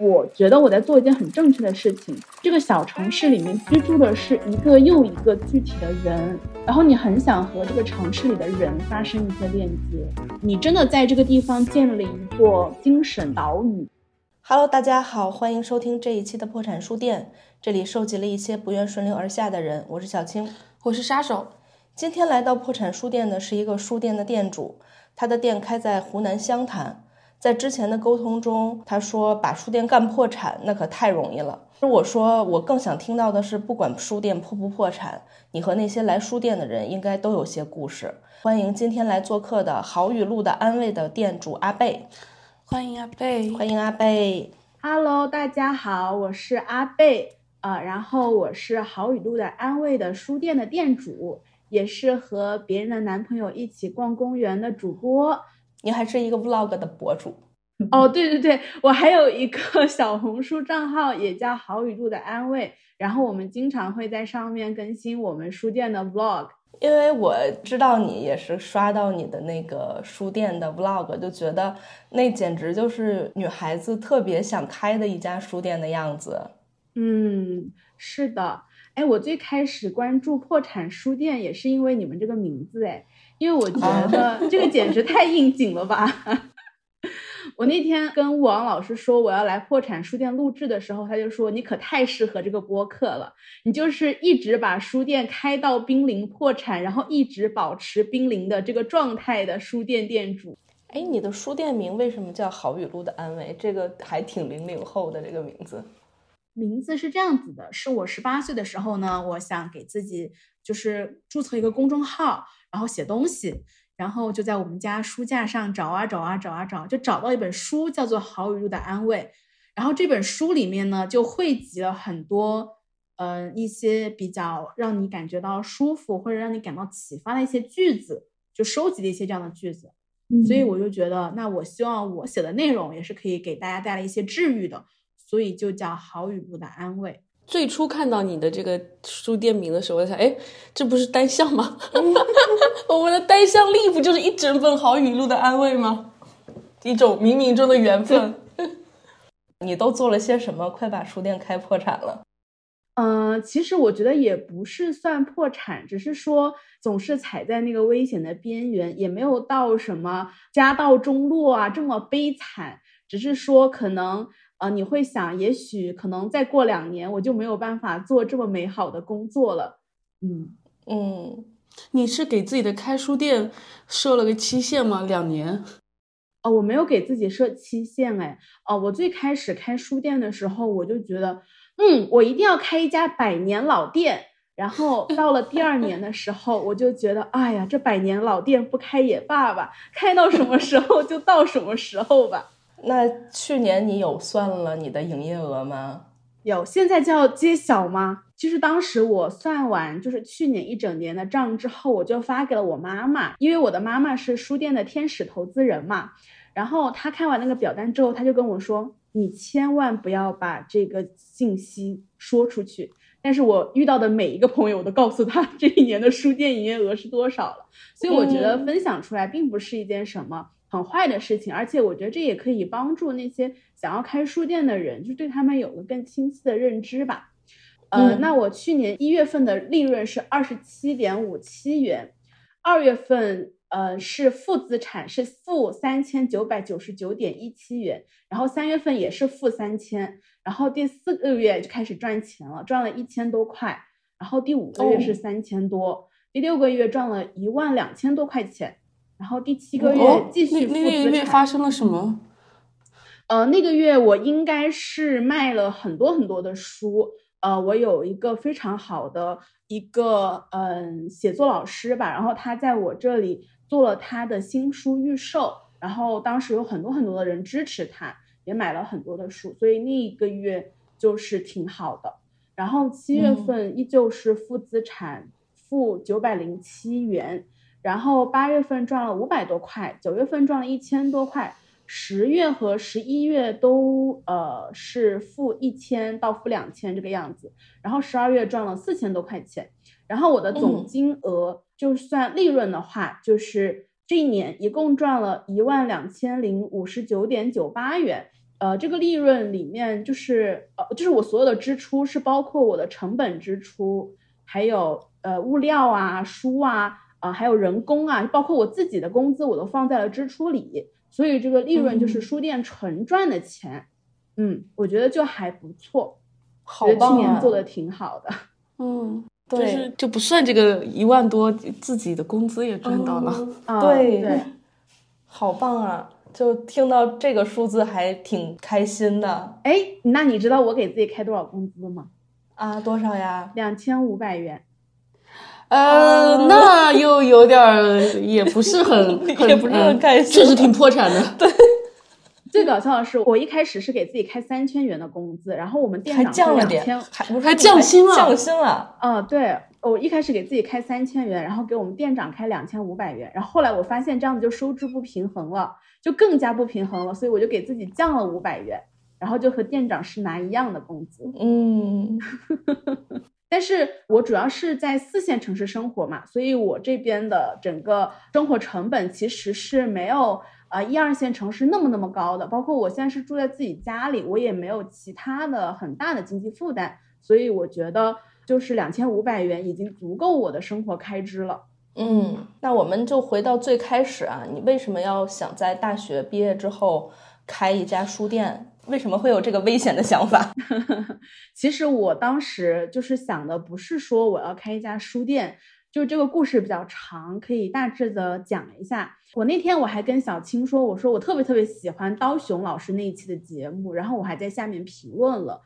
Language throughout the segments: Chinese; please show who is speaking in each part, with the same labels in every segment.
Speaker 1: 我觉得我在做一件很正确的事情。这个小城市里面居住的是一个又一个具体的人，然后你很想和这个城市里的人发生一些链接，你真的在这个地方建立一座精神岛屿。
Speaker 2: Hello，大家好，欢迎收听这一期的破产书店，这里收集了一些不愿顺流而下的人。我是小青，
Speaker 3: 我是杀手。
Speaker 2: 今天来到破产书店的是一个书店的店主，他的店开在湖南湘潭。在之前的沟通中，他说把书店干破产那可太容易了。我说我更想听到的是，不管书店破不破产，你和那些来书店的人应该都有些故事。欢迎今天来做客的好雨露的安慰的店主阿贝，
Speaker 3: 欢迎阿贝，
Speaker 2: 欢迎阿贝。
Speaker 1: Hello，大家好，我是阿贝，呃，然后我是好雨露的安慰的书店的店主，也是和别人的男朋友一起逛公园的主播。
Speaker 2: 你还是一个 vlog 的博主
Speaker 1: 哦，对对对，我还有一个 小红书账号，也叫好雨露的安慰，然后我们经常会在上面更新我们书店的 vlog。
Speaker 2: 因为我知道你也是刷到你的那个书店的 vlog，就觉得那简直就是女孩子特别想开的一家书店的样子。
Speaker 1: 嗯，是的，哎，我最开始关注破产书店也是因为你们这个名字，哎。因为我觉得这个简直太应景了吧！我那天跟王老师说我要来破产书店录制的时候，他就说你可太适合这个播客了，你就是一直把书店开到濒临破产，然后一直保持濒临的这个状态的书店店主。
Speaker 2: 哎，你的书店名为什么叫好语录的安慰？这个还挺零零后的这个名字。
Speaker 1: 名字是这样子的，是我十八岁的时候呢，我想给自己就是注册一个公众号。然后写东西，然后就在我们家书架上找啊找啊找啊找，就找到一本书，叫做《好雨露的安慰》。然后这本书里面呢，就汇集了很多，呃，一些比较让你感觉到舒服或者让你感到启发的一些句子，就收集了一些这样的句子。所以我就觉得，那我希望我写的内容也是可以给大家带来一些治愈的，所以就叫《好雨露的安慰》。
Speaker 3: 最初看到你的这个书店名的时候，我想，哎，这不是单向吗？我们的单向力不就是一整本好语录的安慰吗？一种冥冥中的缘分。
Speaker 2: 你都做了些什么？快把书店开破产了。
Speaker 1: 嗯，其实我觉得也不是算破产，只是说总是踩在那个危险的边缘，也没有到什么家道中落啊这么悲惨，只是说可能。啊，你会想，也许可能再过两年，我就没有办法做这么美好的工作了。嗯
Speaker 2: 嗯，
Speaker 3: 你是给自己的开书店设了个期限吗？两年？
Speaker 1: 哦，我没有给自己设期限，哎，哦，我最开始开书店的时候，我就觉得，嗯，我一定要开一家百年老店。然后 到了第二年的时候，我就觉得，哎呀，这百年老店不开也罢吧，开到什么时候就到什么时候吧。
Speaker 2: 那去年你有算了你的营业额吗？
Speaker 1: 有，现在就要揭晓吗？其实当时我算完就是去年一整年的账之后，我就发给了我妈妈，因为我的妈妈是书店的天使投资人嘛。然后她看完那个表单之后，她就跟我说：“你千万不要把这个信息说出去。”但是我遇到的每一个朋友，我都告诉他 这一年的书店营业额是多少了。所以我觉得分享出来并不是一件什么。很坏的事情，而且我觉得这也可以帮助那些想要开书店的人，就对他们有个更清晰的认知吧。呃，那我去年一月份的利润是二十七点五七元，二月份呃是负资产，是负三千九百九十九点一七元，然后三月份也是负三千，然后第四个月就开始赚钱了，赚了一千多块，然后第五个月是三千多，第六个月赚了一万两千多块钱。然后第七个月继续负资产。
Speaker 3: 那个月发生了什么？
Speaker 1: 呃，那个月我应该是卖了很多很多的书。呃，我有一个非常好的一个嗯写作老师吧，然后他在我这里做了他的新书预售，然后当时有很多很多的人支持他，也买了很多的书，所以那一个月就是挺好的。然后七月份依旧是负资产，负九百零七元。然后八月份赚了五百多块，九月份赚了一千多块，十月和十一月都呃是负一千到负两千这个样子，然后十二月赚了四千多块钱，然后我的总金额就算利润的话，就是这一年一共赚了一万两千零五十九点九八元，呃，这个利润里面就是呃，就是我所有的支出是包括我的成本支出，还有呃物料啊、书啊，啊还有人工啊，包括我自己的工资我都放在了支出里，所以这个利润就是书店纯赚的钱。嗯，我觉得就还不错，
Speaker 2: 好
Speaker 1: 棒啊！去年做的挺好的。
Speaker 3: 嗯，对就是就不算这个一万多，自己的工资也赚到了。
Speaker 2: 对
Speaker 1: 对，
Speaker 2: 好棒啊！就听到这个数字还挺开心的。
Speaker 1: 哎，那你知道我给自己开多少工资吗？
Speaker 2: 啊，多少呀？
Speaker 1: 两千五百元。
Speaker 3: 呃，那又有点儿，也不是很，
Speaker 2: 也不是很开心，
Speaker 3: 确实挺破产的。
Speaker 2: 对。
Speaker 1: 最搞笑的是，我一开始是给自己开三千元的工资，然后我们店长
Speaker 2: 降了
Speaker 1: 点，
Speaker 2: 还
Speaker 3: 还降薪了，
Speaker 2: 降薪了。
Speaker 1: 嗯，对，我一开始给自己开三千元，然后给我们店长开两千五百元，然后后来我发现这样子就收支不平衡了，就更加不平衡了，所以我就给自己降了五百元，然后就和店长是拿一样的工资。
Speaker 2: 嗯，
Speaker 1: 但是我主要是在四线城市生活嘛，所以我这边的整个生活成本其实是没有。呃，一二线城市那么那么高的，包括我现在是住在自己家里，我也没有其他的很大的经济负担，所以我觉得就是两千五百元已经足够我的生活开支了。
Speaker 2: 嗯，那我们就回到最开始啊，你为什么要想在大学毕业之后开一家书店？为什么会有这个危险的想法？
Speaker 1: 其实我当时就是想的，不是说我要开一家书店。就是这个故事比较长，可以大致的讲一下。我那天我还跟小青说，我说我特别特别喜欢刀熊老师那一期的节目，然后我还在下面评论了，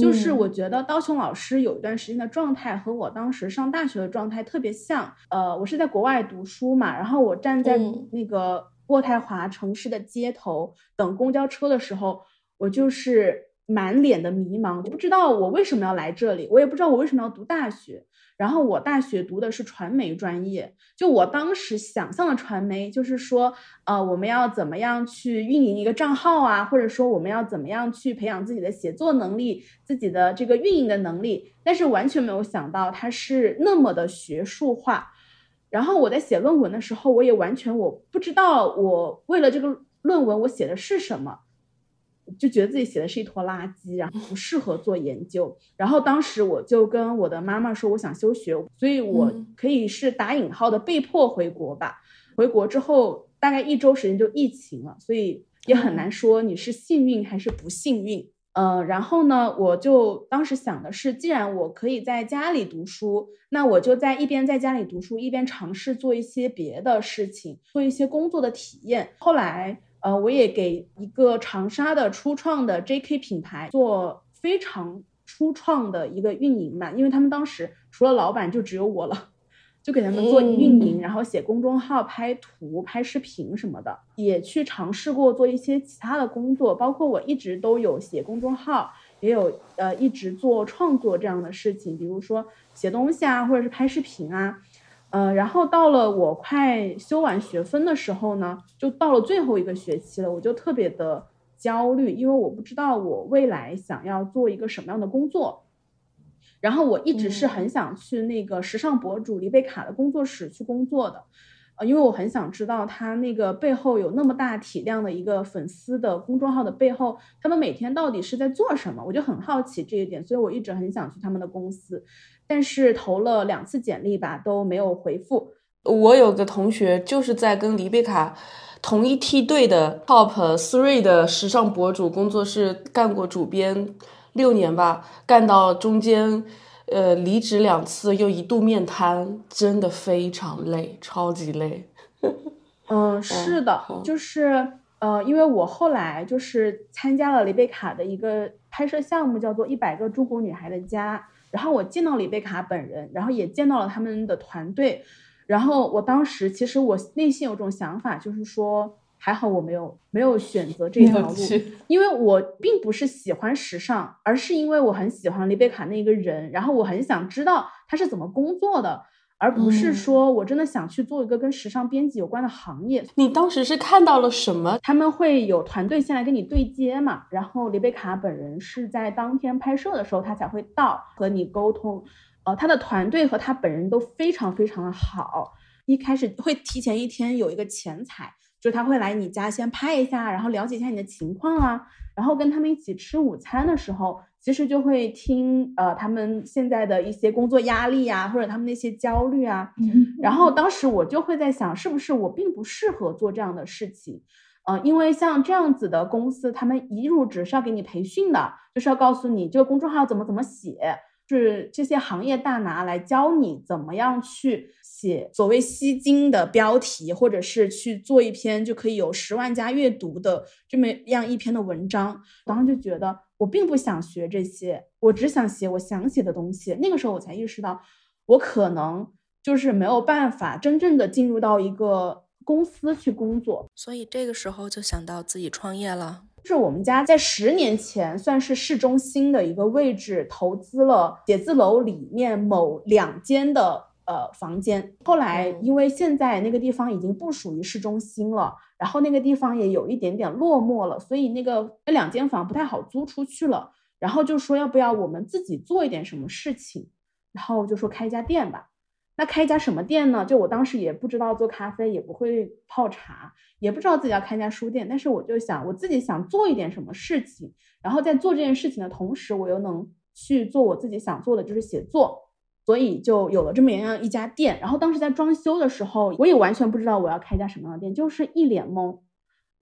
Speaker 1: 就是我觉得刀熊老师有一段时间的状态和我当时上大学的状态特别像。呃，我是在国外读书嘛，然后我站在那个渥太华城市的街头等公交车的时候，我就是满脸的迷茫，我不知道我为什么要来这里，我也不知道我为什么要读大学。然后我大学读的是传媒专业，就我当时想象的传媒，就是说，呃，我们要怎么样去运营一个账号啊，或者说我们要怎么样去培养自己的写作能力、自己的这个运营的能力，但是完全没有想到它是那么的学术化。然后我在写论文的时候，我也完全我不知道我为了这个论文我写的是什么。就觉得自己写的是一坨垃圾，然后不适合做研究。然后当时我就跟我的妈妈说，我想休学，所以我可以是打引号的被迫回国吧。回国之后大概一周时间就疫情了，所以也很难说你是幸运还是不幸运。呃，然后呢，我就当时想的是，既然我可以在家里读书，那我就在一边在家里读书，一边尝试做一些别的事情，做一些工作的体验。后来。呃，我也给一个长沙的初创的 JK 品牌做非常初创的一个运营嘛，因为他们当时除了老板就只有我了，就给他们做运营，然后写公众号、拍图、拍视频什么的，也去尝试过做一些其他的工作，包括我一直都有写公众号，也有呃一直做创作这样的事情，比如说写东西啊，或者是拍视频啊。呃，然后到了我快修完学分的时候呢，就到了最后一个学期了，我就特别的焦虑，因为我不知道我未来想要做一个什么样的工作。然后我一直是很想去那个时尚博主丽贝卡的工作室去工作的，呃，因为我很想知道他那个背后有那么大体量的一个粉丝的公众号的背后，他们每天到底是在做什么，我就很好奇这一点，所以我一直很想去他们的公司。但是投了两次简历吧，都没有回复。
Speaker 3: 我有个同学就是在跟黎贝卡同一梯队的 Top Three 的时尚博主工作室干过主编六年吧，干到中间，呃，离职两次，又一度面瘫，真的非常累，超级累。
Speaker 1: 嗯，是的，就是呃，因为我后来就是参加了黎贝卡的一个拍摄项目，叫做《一百个中国女孩的家》。然后我见到李贝卡本人，然后也见到了他们的团队，然后我当时其实我内心有种想法，就是说还好我没有没有选择这条路，因为我并不是喜欢时尚，而是因为我很喜欢李贝卡那个人，然后我很想知道他是怎么工作的。而不是说我真的想去做一个跟时尚编辑有关的行业。
Speaker 3: 你当时是看到了什么？
Speaker 1: 他们会有团队先来跟你对接嘛，然后李贝卡本人是在当天拍摄的时候他才会到和你沟通。呃，他的团队和他本人都非常非常的好。一开始会提前一天有一个前采。就他会来你家先拍一下，然后了解一下你的情况啊，然后跟他们一起吃午餐的时候，其实就会听呃他们现在的一些工作压力啊，或者他们那些焦虑啊。然后当时我就会在想，是不是我并不适合做这样的事情？呃，因为像这样子的公司，他们一入职是要给你培训的，就是要告诉你这个公众号怎么怎么写，是这些行业大拿来教你怎么样去写所谓吸睛的标题，或者是去做一篇就可以有十万加阅读的这么样一篇的文章。当时就觉得我并不想学这些，我只想写我想写的东西。那个时候我才意识到，我可能就是没有办法真正的进入到一个。公司去工作，
Speaker 2: 所以这个时候就想到自己创业了。
Speaker 1: 就是我们家在十年前算是市中心的一个位置，投资了写字楼里面某两间的呃房间。后来因为现在那个地方已经不属于市中心了，然后那个地方也有一点点落寞了，所以那个那两间房不太好租出去了。然后就说要不要我们自己做一点什么事情，然后就说开一家店吧。那开一家什么店呢？就我当时也不知道做咖啡，也不会泡茶，也不知道自己要开家书店。但是我就想，我自己想做一点什么事情，然后在做这件事情的同时，我又能去做我自己想做的，就是写作。所以就有了这么样一家店。然后当时在装修的时候，我也完全不知道我要开一家什么样的店，就是一脸懵。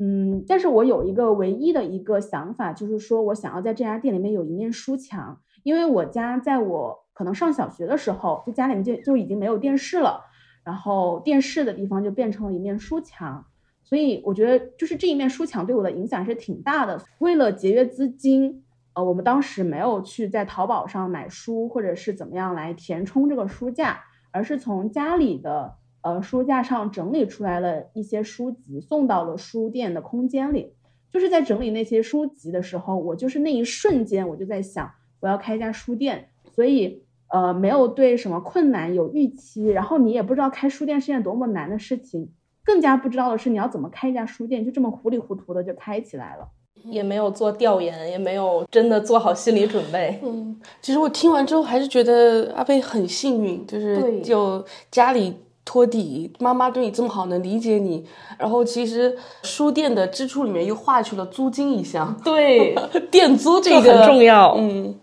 Speaker 1: 嗯，但是我有一个唯一的一个想法，就是说我想要在这家店里面有一面书墙，因为我家在我。可能上小学的时候，就家里面就就已经没有电视了，然后电视的地方就变成了一面书墙，所以我觉得就是这一面书墙对我的影响是挺大的。为了节约资金，呃，我们当时没有去在淘宝上买书，或者是怎么样来填充这个书架，而是从家里的呃书架上整理出来了一些书籍，送到了书店的空间里。就是在整理那些书籍的时候，我就是那一瞬间，我就在想，我要开一家书店，所以。呃，没有对什么困难有预期，然后你也不知道开书店是件多么难的事情，更加不知道的是你要怎么开一家书店，就这么糊里糊涂的就开起来了，
Speaker 2: 也没有做调研，也没有真的做好心理准备。
Speaker 3: 嗯，其实我听完之后还是觉得阿贝很幸运，就是就家里托底，妈妈对你这么好，能理解你，然后其实书店的支出里面又划去了租金一项，
Speaker 2: 对，
Speaker 3: 店租这
Speaker 2: 个很重要，
Speaker 3: 嗯。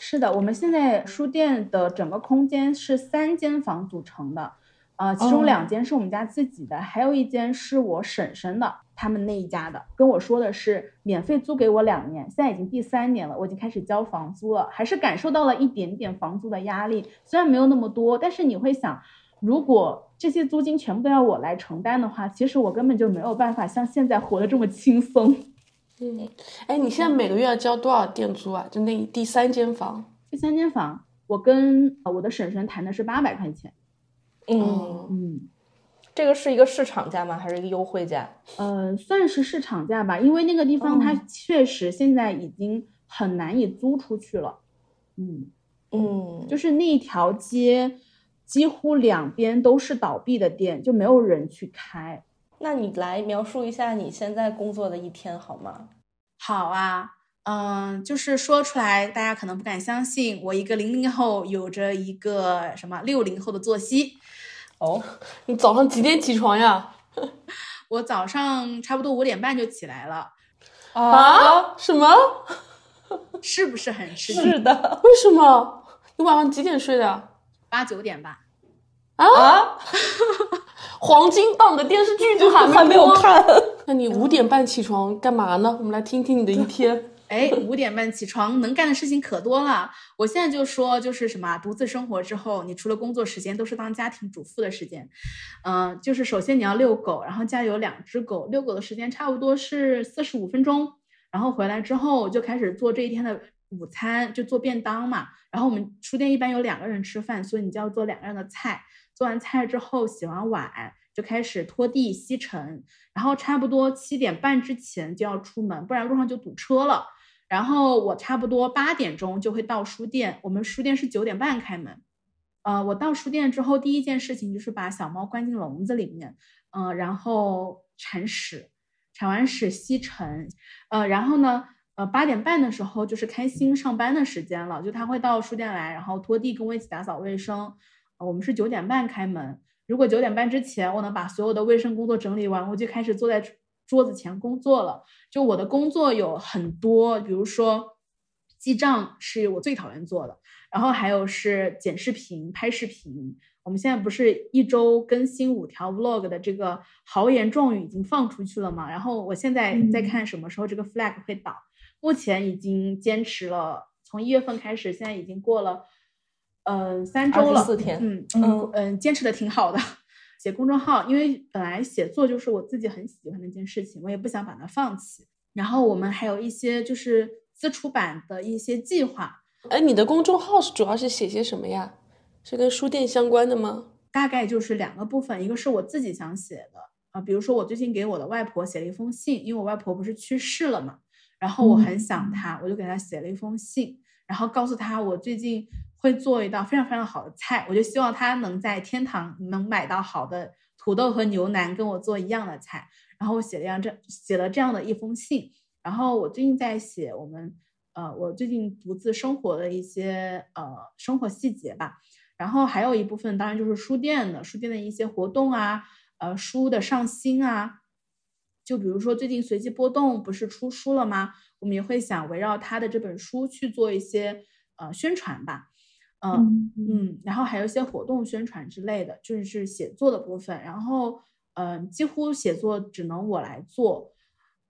Speaker 1: 是的，我们现在书店的整个空间是三间房组成的，呃，其中两间是我们家自己的，还有一间是我婶婶的，他们那一家的，跟我说的是免费租给我两年，现在已经第三年了，我已经开始交房租了，还是感受到了一点点房租的压力，虽然没有那么多，但是你会想，如果这些租金全部都要我来承担的话，其实我根本就没有办法像现在活得这么轻松。
Speaker 3: 嗯，哎，你现在每个月要交多少店租啊？就那第三间房，
Speaker 1: 第三间房，我跟我的婶婶谈的是八百块钱。
Speaker 2: 嗯
Speaker 1: 嗯，
Speaker 2: 这个是一个市场价吗？还是一个优惠价？
Speaker 1: 呃，算是市场价吧，因为那个地方它确实现在已经很难以租出去了。嗯
Speaker 2: 嗯，
Speaker 1: 就是那一条街几乎两边都是倒闭的店，就没有人去开。
Speaker 2: 那你来描述一下你现在工作的一天好吗？
Speaker 1: 好啊，嗯，就是说出来大家可能不敢相信，我一个零零后有着一个什么六零后的作息。
Speaker 3: 哦，你早上几点起床呀？
Speaker 1: 我早上差不多五点半就起来了。
Speaker 3: 啊？什么？
Speaker 1: 是不是很吃
Speaker 2: 惊？是的。
Speaker 3: 为什么？你晚上几点睡的？
Speaker 1: 八九点吧。
Speaker 3: 啊？黄金档的电视剧都
Speaker 2: 还没有看，
Speaker 3: 那你五点半起床干嘛呢？我们来听听你的一天。
Speaker 1: 哎，五点半起床能干的事情可多了。我现在就说，就是什么独自生活之后，你除了工作时间，都是当家庭主妇的时间。嗯，就是首先你要遛狗，然后家里有两只狗，遛狗的时间差不多是四十五分钟。然后回来之后就开始做这一天的午餐，就做便当嘛。然后我们书店一般有两个人吃饭，所以你就要做两个人的菜。做完菜之后，洗完碗就开始拖地吸尘，然后差不多七点半之前就要出门，不然路上就堵车了。然后我差不多八点钟就会到书店，我们书店是九点半开门。呃，我到书店之后，第一件事情就是把小猫关进笼子里面，呃，然后铲屎，铲完屎吸尘，呃，然后呢，呃，八点半的时候就是开心上班的时间了，就他会到书店来，然后拖地，跟我一起打扫卫生。我们是九点半开门，如果九点半之前我能把所有的卫生工作整理完，我就开始坐在桌子前工作了。就我的工作有很多，比如说记账是我最讨厌做的，然后还有是剪视频、拍视频。我们现在不是一周更新五条 vlog 的这个豪言壮语已经放出去了嘛？然后我现在在看什么时候这个 flag 会倒。目前已经坚持了，从一月份开始，现在已经过了，嗯，三周了，
Speaker 2: 四天，
Speaker 1: 嗯嗯嗯，坚持的挺好的。写公众号，因为本来写作就是我自己很喜欢的一件事情，我也不想把它放弃。然后我们还有一些就是自出版的一些计划。
Speaker 3: 哎，你的公众号是主要是写些什么呀？是跟书店相关的吗？
Speaker 1: 大概就是两个部分，一个是我自己想写的啊，比如说我最近给我的外婆写了一封信，因为我外婆不是去世了嘛，然后我很想她，我就给她写了一封信，然后告诉她我最近会做一道非常非常好的菜，我就希望他能在天堂能买到好的土豆和牛腩，跟我做一样的菜。然后我写了样这写了这样的一封信，然后我最近在写我们呃我最近独自生活的一些呃生活细节吧。然后还有一部分，当然就是书店的书店的一些活动啊，呃，书的上新啊，就比如说最近随机波动不是出书了吗？我们也会想围绕他的这本书去做一些呃宣传吧，嗯嗯，然后还有一些活动宣传之类的，就是写作的部分。然后嗯，几乎写作只能我来做，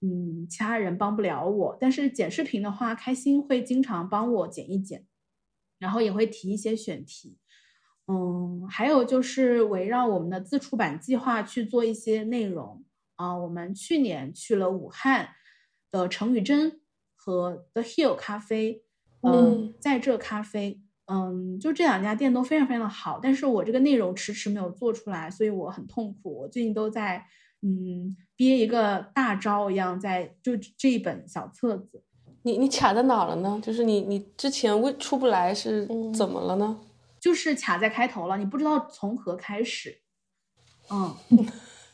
Speaker 1: 嗯，其他人帮不了我。但是剪视频的话，开心会经常帮我剪一剪，然后也会提一些选题。嗯，还有就是围绕我们的自出版计划去做一些内容啊。我们去年去了武汉的程宇珍和 The Hill 咖啡，嗯，在这咖啡，嗯，就这两家店都非常非常的好。但是我这个内容迟迟没有做出来，所以我很痛苦。我最近都在嗯憋一个大招一样，在就这一本小册子。
Speaker 3: 你你卡在哪了呢？就是你你之前为出不来是怎么了呢？
Speaker 1: 就是卡在开头了，你不知道从何开始。嗯，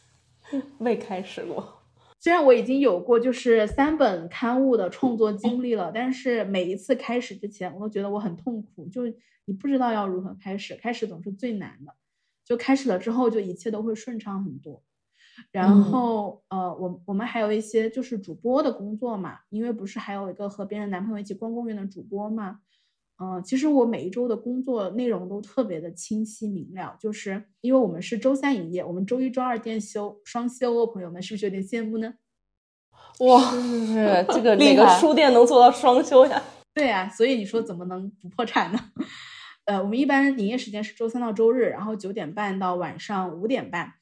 Speaker 2: 未开始过。
Speaker 1: 虽然我已经有过就是三本刊物的创作经历了，但是每一次开始之前，我都觉得我很痛苦。就你不知道要如何开始，开始总是最难的。就开始了之后，就一切都会顺畅很多。然后，呃，我我们还有一些就是主播的工作嘛，因为不是还有一个和别人男朋友一起逛公园的主播嘛。嗯，其实我每一周的工作内容都特别的清晰明了，就是因为我们是周三营业，我们周一周二店休双休哦，朋友们是不是有点羡慕呢？
Speaker 3: 哇，
Speaker 2: 是 这个哪个书店能做到双休呀？
Speaker 1: 对呀，所以你说怎么能不破产呢？呃，我们一般营业时间是周三到周日，然后九点半到晚上五点半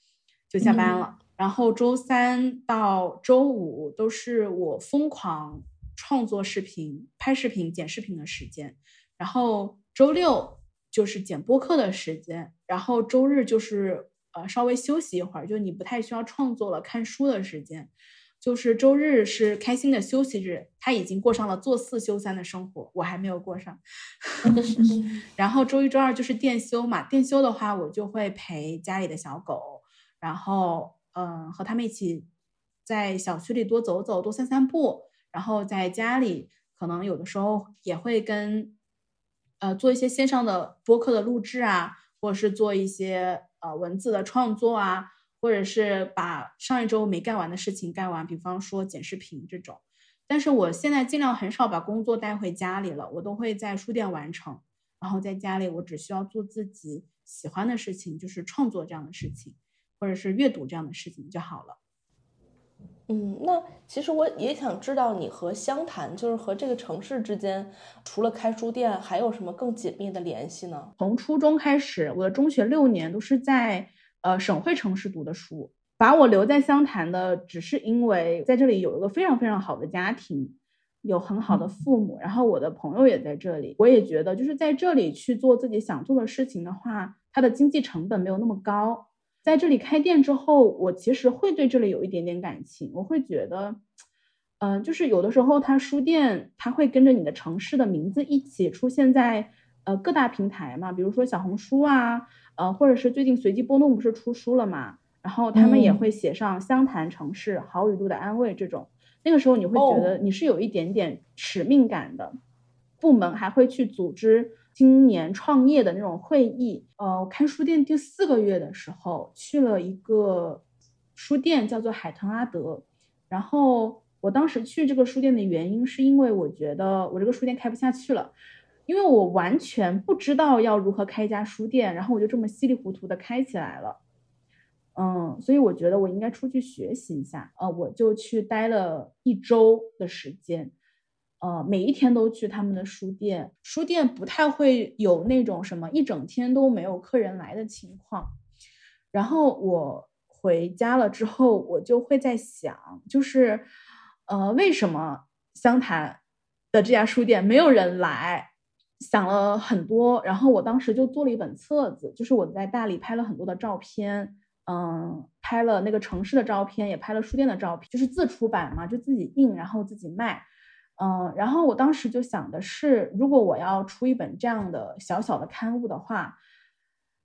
Speaker 1: 就下班了，然后周三到周五都是我疯狂创作视频、拍视频、剪视频的时间。然后周六就是剪播客的时间，然后周日就是呃稍微休息一会儿，就你不太需要创作了，看书的时间，就是周日是开心的休息日。他已经过上了做四休三的生活，我还没有过上。然后周一周二就是店休嘛，店休的话我就会陪家里的小狗，然后嗯和他们一起在小区里多走走，多散散步，然后在家里可能有的时候也会跟。呃，做一些线上的播客的录制啊，或者是做一些呃文字的创作啊，或者是把上一周没干完的事情干完，比方说剪视频这种。但是我现在尽量很少把工作带回家里了，我都会在书店完成。然后在家里，我只需要做自己喜欢的事情，就是创作这样的事情，或者是阅读这样的事情就好了。
Speaker 2: 嗯，那其实我也想知道你和湘潭，就是和这个城市之间，除了开书店，还有什么更紧密的联系呢？
Speaker 1: 从初中开始，我的中学六年都是在呃省会城市读的书，把我留在湘潭的，只是因为在这里有一个非常非常好的家庭，有很好的父母，然后我的朋友也在这里，我也觉得就是在这里去做自己想做的事情的话，它的经济成本没有那么高。在这里开店之后，我其实会对这里有一点点感情。我会觉得，嗯，就是有的时候它书店它会跟着你的城市的名字一起出现在呃各大平台嘛，比如说小红书啊，呃，或者是最近随机波动不是出书了嘛，然后他们也会写上湘潭城市好语录的安慰这种。那个时候你会觉得你是有一点点使命感的，部门还会去组织青年创业的那种会议。呃，我开书店第四个月的时候，去了一个书店，叫做海豚阿德。然后我当时去这个书店的原因，是因为我觉得我这个书店开不下去了，因为我完全不知道要如何开一家书店，然后我就这么稀里糊涂的开起来了。嗯，所以我觉得我应该出去学习一下。呃，我就去待了一周的时间，呃，每一天都去他们的书店。书店不太会有那种什么一整天都没有客人来的情况。然后我回家了之后，我就会在想，就是，呃，为什么湘潭的这家书店没有人来？想了很多。然后我当时就做了一本册子，就是我在大理拍了很多的照片。嗯，拍了那个城市的照片，也拍了书店的照片，就是自出版嘛，就自己印，然后自己卖。嗯，然后我当时就想的是，如果我要出一本这样的小小的刊物的话，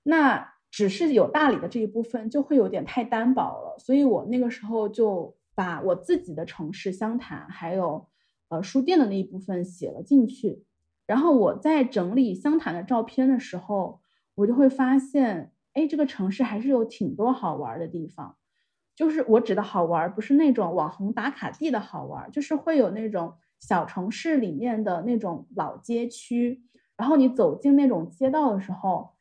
Speaker 1: 那只是有大理的这一部分就会有点太单薄了，所以我那个时候就把我自己的城市湘潭，还有呃书店的那一部分写了进去。然后我在整理湘潭的照片的时候，我就会发现。哎，这个城市还是有挺多好玩的地方，就是我指的好玩，不是那种网红打卡地的好玩，就是会有那种小城市里面的那种老街区，然后你走进那种街道的时候，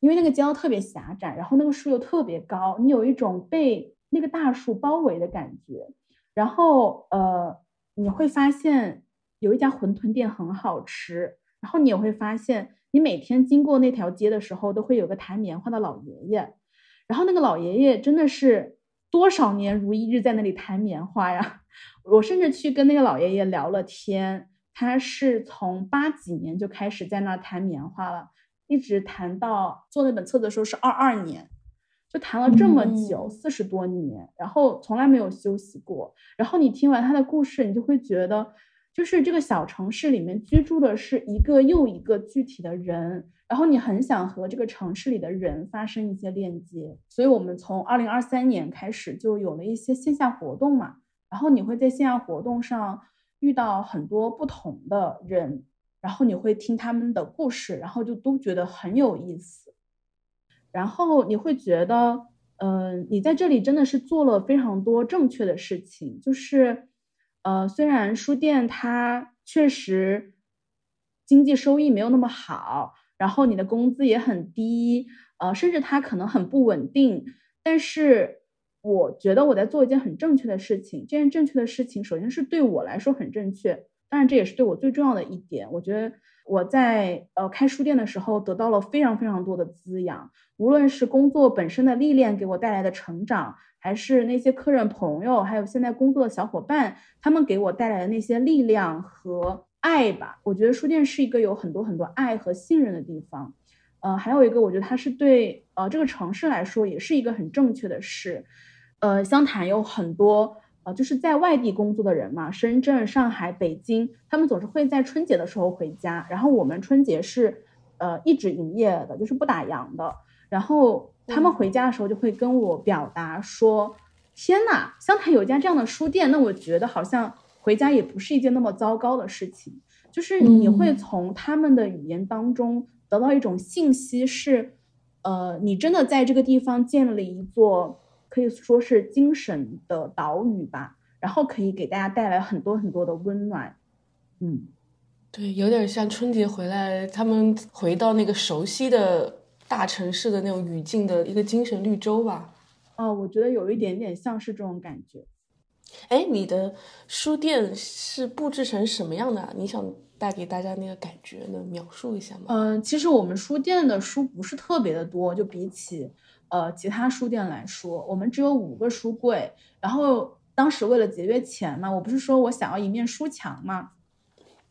Speaker 1: 因为那个街道特别狭窄，然后那个树又特别高，你有一种被那个大树包围的感觉，然后呃，你会发现有一家馄饨店很好吃，然后你也会发现。你每天经过那条街的时候，都会有个弹棉花的老爷爷，然后那个老爷爷真的是多少年如一日在那里弹棉花呀！我甚至去跟那个老爷爷聊了天，他是从八几年就开始在那儿弹棉花了，一直弹到做那本册的时候是二二年，就弹了这么久，四十多年，然后从来没有休息过。然后你听完他的故事，你就会觉得。就是这个小城市里面居住的是一个又一个具体的人，然后你很想和这个城市里的人发生一些链接，所以我们从二零二三年开始就有了一些线下活动嘛，然后你会在线下活动上遇到很多不同的人，然后你会听他们的故事，然后就都觉得很有意思，然后你会觉得，嗯，你在这里真的是做了非常多正确的事情，就是。呃，虽然书店它确实经济收益没有那么好，然后你的工资也很低，呃，甚至它可能很不稳定，但是我觉得我在做一件很正确的事情。这件正确的事情，首先是对我来说很正确，当然这也是对我最重要的一点。我觉得我在呃开书店的时候得到了非常非常多的滋养，无论是工作本身的历练给我带来的成长。还是那些客人朋友，还有现在工作的小伙伴，他们给我带来的那些力量和爱吧。我觉得书店是一个有很多很多爱和信任的地方。呃，还有一个，我觉得它是对呃这个城市来说也是一个很正确的事。呃，湘潭有很多呃就是在外地工作的人嘛，深圳、上海、北京，他们总是会在春节的时候回家。然后我们春节是呃一直营业的，就是不打烊的。然后。他们回家的时候就会跟我表达说：“天呐，湘潭有一家这样的书店，那我觉得好像回家也不是一件那么糟糕的事情。”就是你会从他们的语言当中得到一种信息，是，呃，你真的在这个地方建了一座可以说是精神的岛屿吧，然后可以给大家带来很多很多的温暖。嗯，
Speaker 3: 对，有点像春节回来，他们回到那个熟悉的。大城市的那种语境的一个精神绿洲吧，
Speaker 1: 哦，我觉得有一点点像是这种感觉。
Speaker 3: 哎，你的书店是布置成什么样的？你想带给大家那个感觉，能描述一下吗？
Speaker 1: 嗯，其实我们书店的书不是特别的多，就比起呃其他书店来说，我们只有五个书柜。然后当时为了节约钱嘛，我不是说我想要一面书墙嘛，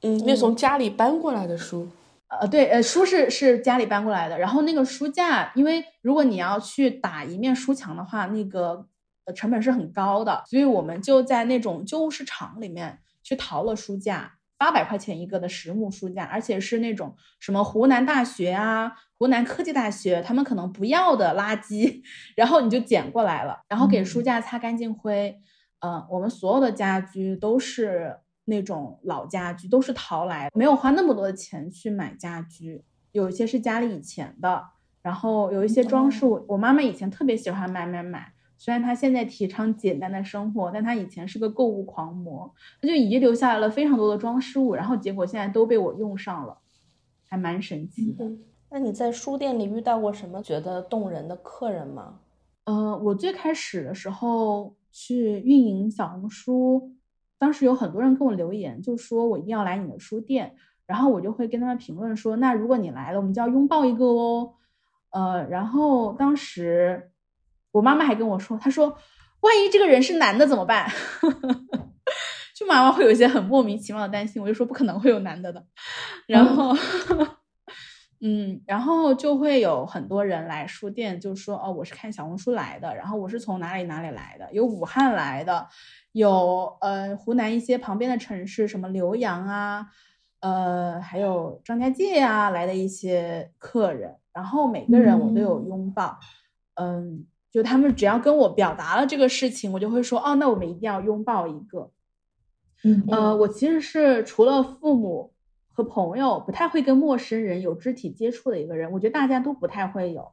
Speaker 3: 嗯，那从家里搬过来的书。
Speaker 1: 呃，对，呃，书是是家里搬过来的，然后那个书架，因为如果你要去打一面书墙的话，那个成本是很高的，所以我们就在那种旧物市场里面去淘了书架，八百块钱一个的实木书架，而且是那种什么湖南大学啊、湖南科技大学他们可能不要的垃圾，然后你就捡过来了，然后给书架擦干净灰。嗯，我们所有的家居都是那种老家具，都是淘来，没有花那么多的钱去买家居，有一些是家里以前的，然后有一些装饰，我我妈妈以前特别喜欢买买买。虽然他现在提倡简单的生活，但他以前是个购物狂魔，他就遗留下来了非常多的装饰物，然后结果现在都被我用上了，还蛮神奇的。
Speaker 2: 那你在书店里遇到过什么觉得动人的客人吗？
Speaker 1: 呃，我最开始的时候去运营小红书，当时有很多人跟我留言，就说我一定要来你的书店，然后我就会跟他们评论说，那如果你来了，我们就要拥抱一个哦。呃，然后当时。我妈妈还跟我说，她说，万一这个人是男的怎么办？就妈妈会有一些很莫名其妙的担心，我就说不可能会有男的的。然后，嗯，然后就会有很多人来书店，就说哦，我是看小红书来的，然后我是从哪里哪里来的，有武汉来的，有呃湖南一些旁边的城市，什么浏阳啊，呃还有张家界呀来的一些客人，然后每个人我都有拥抱，嗯。就他们只要跟我表达了这个事情，我就会说哦，那我们一定要拥抱一个。
Speaker 2: 嗯，
Speaker 1: 呃，我其实是除了父母和朋友，不太会跟陌生人有肢体接触的一个人。我觉得大家都不太会有。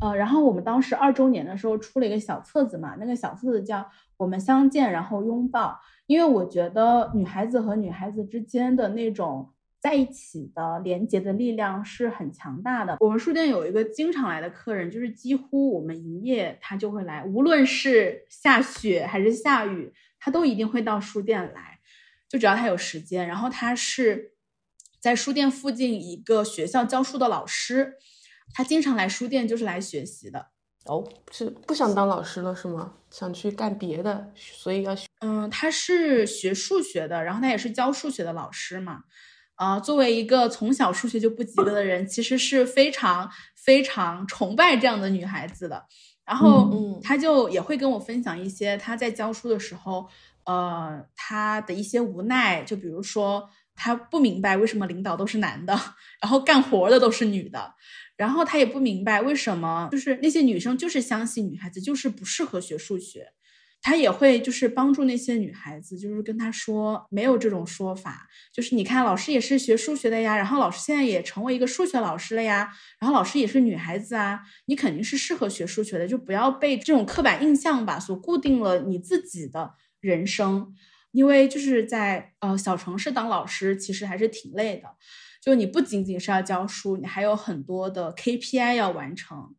Speaker 1: 呃，然后我们当时二周年的时候出了一个小册子嘛，那个小册子叫《我们相见，然后拥抱》，因为我觉得女孩子和女孩子之间的那种。在一起的连接的力量是很强大的。我们书店有一个经常来的客人，就是几乎我们营业他就会来，无论是下雪还是下雨，他都一定会到书店来。就只要他有时间，然后他是在书店附近一个学校教书的老师，他经常来书店就是来学习的。
Speaker 3: 哦，是不想当老师了是吗？想去干别的，所以要学。
Speaker 1: 嗯，他是学数学的，然后他也是教数学的老师嘛。啊，作为一个从小数学就不及格的人，其实是非常非常崇拜这样的女孩子的。然后，嗯，他就也会跟我分享一些他在教书的时候，呃，他的一些无奈。就比如说，他不明白为什么领导都是男的，然后干活的都是女的。然后他也不明白为什么，就是那些女生就是相信女孩子就是不适合学数学。他也会就是帮助那些女孩子，就是跟他说没有这种说法，就是你看老师也是学数学的呀，然后老师现在也成为一个数学老师了呀，然后老师也是女孩子啊，你肯定是适合学数学的，就不要被这种刻板印象吧所固定了你自己的人生，因为就是在呃小城市当老师其实还是挺累的，就你不仅仅是要教书，你还有很多的 KPI 要完成，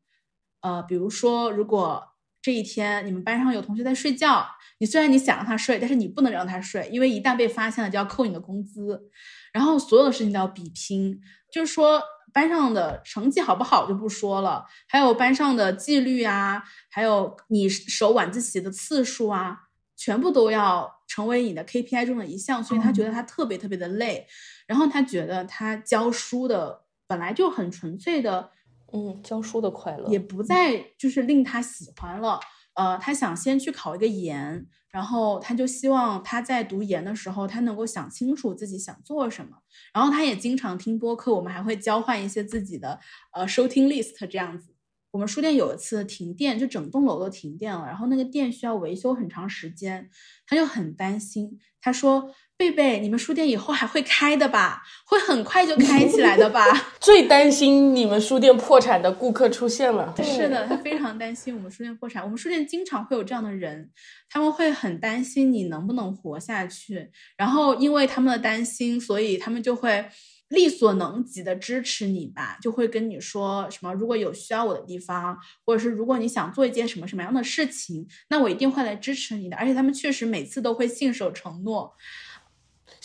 Speaker 1: 呃，比如说如果。这一天，你们班上有同学在睡觉，你虽然你想让他睡，但是你不能让他睡，因为一旦被发现了就要扣你的工资。然后所有的事情都要比拼，就是说班上的成绩好不好就不说了，还有班上的纪律啊，还有你守晚自习的次数啊，全部都要成为你的 KPI 中的一项。所以他觉得他特别特别的累，然后他觉得他教书的本来就很纯粹的。
Speaker 2: 嗯，教书的快乐
Speaker 1: 也不再就是令他喜欢了。呃，他想先去考一个研，然后他就希望他在读研的时候，他能够想清楚自己想做什么。然后他也经常听播客，我们还会交换一些自己的呃收听 list 这样子。我们书店有一次停电，就整栋楼都停电了，然后那个店需要维修很长时间，他就很担心，他说。贝贝，你们书店以后还会开的吧？会很快就开起来的吧？
Speaker 3: 最担心你们书店破产的顾客出现了。
Speaker 1: 是的，他非常担心我们书店破产。我们书店经常会有这样的人，他们会很担心你能不能活下去。然后因为他们的担心，所以他们就会力所能及的支持你吧，就会跟你说什么，如果有需要我的地方，或者是如果你想做一件什么什么样的事情，那我一定会来支持你的。而且他们确实每次都会信守承诺。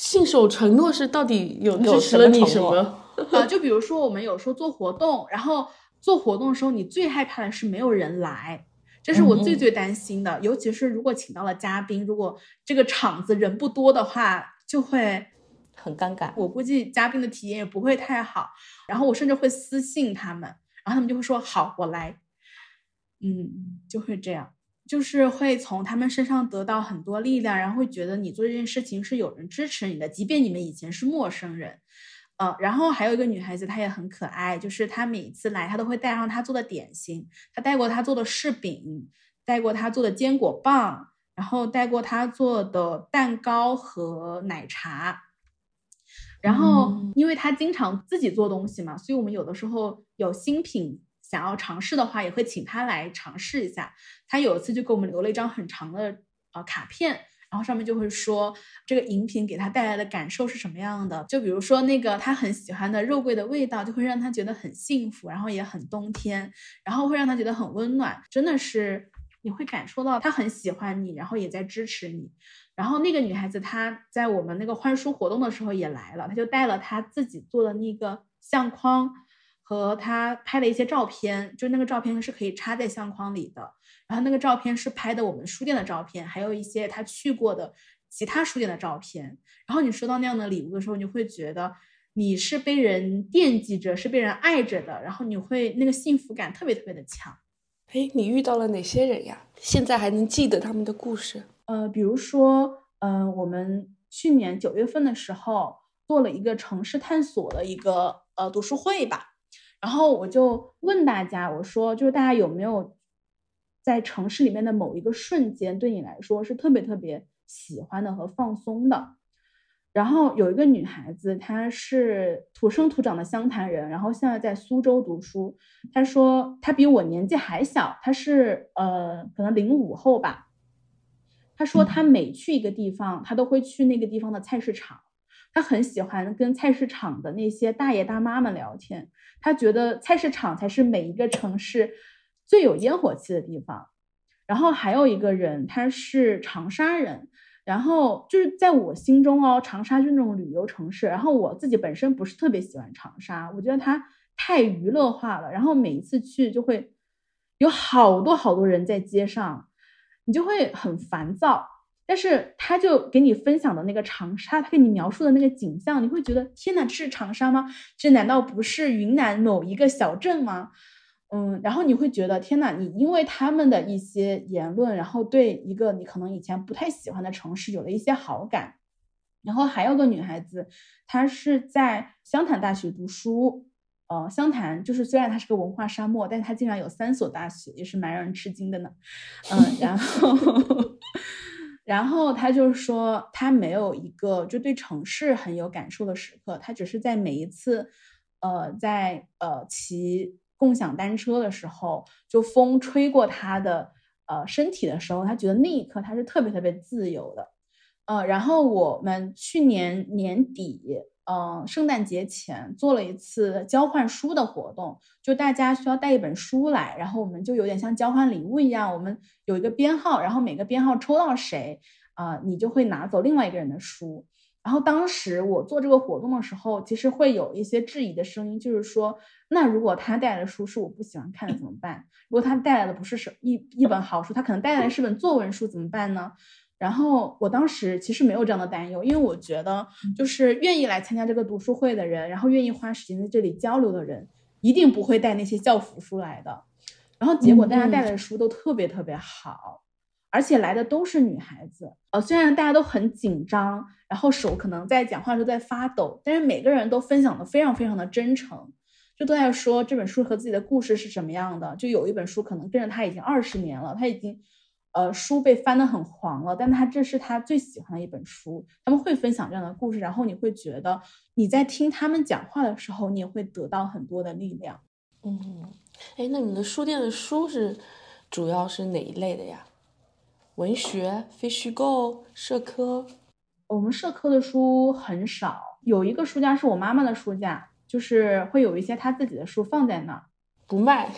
Speaker 3: 信守承诺是到底有支持了你什么
Speaker 1: 啊？就比如说我们有时候做活动，然后做活动的时候，你最害怕的是没有人来，这是我最最担心的。尤其是如果请到了嘉宾，如果这个场子人不多的话，就会
Speaker 2: 很尴尬。
Speaker 1: 我估计嘉宾的体验也不会太好。然后我甚至会私信他们，然后他们就会说好，我来。嗯，就会这样。就是会从他们身上得到很多力量，然后会觉得你做这件事情是有人支持你的，即便你们以前是陌生人。呃，然后还有一个女孩子，她也很可爱，就是她每次来，她都会带上她做的点心，她带过她做的柿饼，带过她做的坚果棒。然后带过她做的蛋糕和奶茶。然后，因为她经常自己做东西嘛，所以我们有的时候有新品想要尝试的话，也会请他来尝试一下。他有一次就给我们留了一张很长的呃卡片，然后上面就会说这个饮品给他带来的感受是什么样的。就比如说那个他很喜欢的肉桂的味道，就会让他觉得很幸福，然后也很冬天，然后会让他觉得很温暖，真的是你会感受到他很喜欢你，然后也在支持你。然后那个女孩子她在我们那个换书活动的时候也来了，她就带了她自己做的那个相框和他拍的一些照片，就那个照片是可以插在相框里的。然后那个照片是拍的我们书店的照片，还有一些他去过的其他书店的照片。然后你收到那样的礼物的时候，你会觉得你是被人惦记着，是被人爱着的，然后你会那个幸福感特别特别的强。
Speaker 3: 哎，你遇到了哪些人呀？现在还能记得他们的故事？
Speaker 1: 呃，比如说，嗯，我们去年九月份的时候做了一个城市探索的一个呃读书会吧，然后我就问大家，我说，就是大家有没有在城市里面的某一个瞬间，对你来说是特别特别喜欢的和放松的？然后有一个女孩子，她是土生土长的湘潭人，然后现在在苏州读书。她说她比我年纪还小，她是呃可能零五后吧。她说，她每去一个地方，她都会去那个地方的菜市场。他很喜欢跟菜市场的那些大爷大妈们聊天。他觉得菜市场才是每一个城市最有烟火气的地方。然后还有一个人，他是长沙人。然后就是在我心中哦，长沙就是那种旅游城市。然后我自己本身不是特别喜欢长沙，我觉得它太娱乐化了。然后每一次去就会有好多好多人在街上。你就会很烦躁，但是他就给你分享的那个长沙，他给你描述的那个景象，你会觉得天哪，这是长沙吗？这难道不是云南某一个小镇吗？嗯，然后你会觉得天哪，你因为他们的一些言论，然后对一个你可能以前不太喜欢的城市有了一些好感。然后还有个女孩子，她是在湘潭大学读书。呃，湘潭就是虽然它是个文化沙漠，但是它竟然有三所大学，也是蛮让人吃惊的呢。嗯，然后，然后他就说他没有一个就对城市很有感受的时刻，他只是在每一次，呃，在呃骑共享单车的时候，就风吹过他的呃身体的时候，他觉得那一刻他是特别特别自由的。呃，然后我们去年年底。嗯，圣诞节前做了一次交换书的活动，就大家需要带一本书来，然后我们就有点像交换礼物一样，我们有一个编号，然后每个编号抽到谁，啊，你就会拿走另外一个人的书。然后当时我做这个活动的时候，其实会有一些质疑的声音，就是说，那如果他带来的书是我不喜欢看的怎么办？如果他带来的不是什一一本好书，他可能带来的是本作文书怎么办呢？然后我当时其实没有这样的担忧，因为我觉得就是愿意来参加这个读书会的人，然后愿意花时间在这里交流的人，一定不会带那些教辅书来的。然后结果大家带来的书都特别特别好，而且来的都是女孩子。呃，虽然大家都很紧张，然后手可能在讲话的时候在发抖，但是每个人都分享的非常非常的真诚，就都在说这本书和自己的故事是什么样的。就有一本书可能跟着他已经二十年了，他已经。呃，书被翻得很黄了，但他这是他最喜欢的一本书。他们会分享这样的故事，然后你会觉得你在听他们讲话的时候，你也会得到很多的力量。
Speaker 3: 嗯，哎，那你的书店的书是主要是哪一类的呀？文学、非虚构、社科？
Speaker 1: 我们社科的书很少，有一个书架是我妈妈的书架，就是会有一些她自己的书放在那儿，
Speaker 3: 不卖，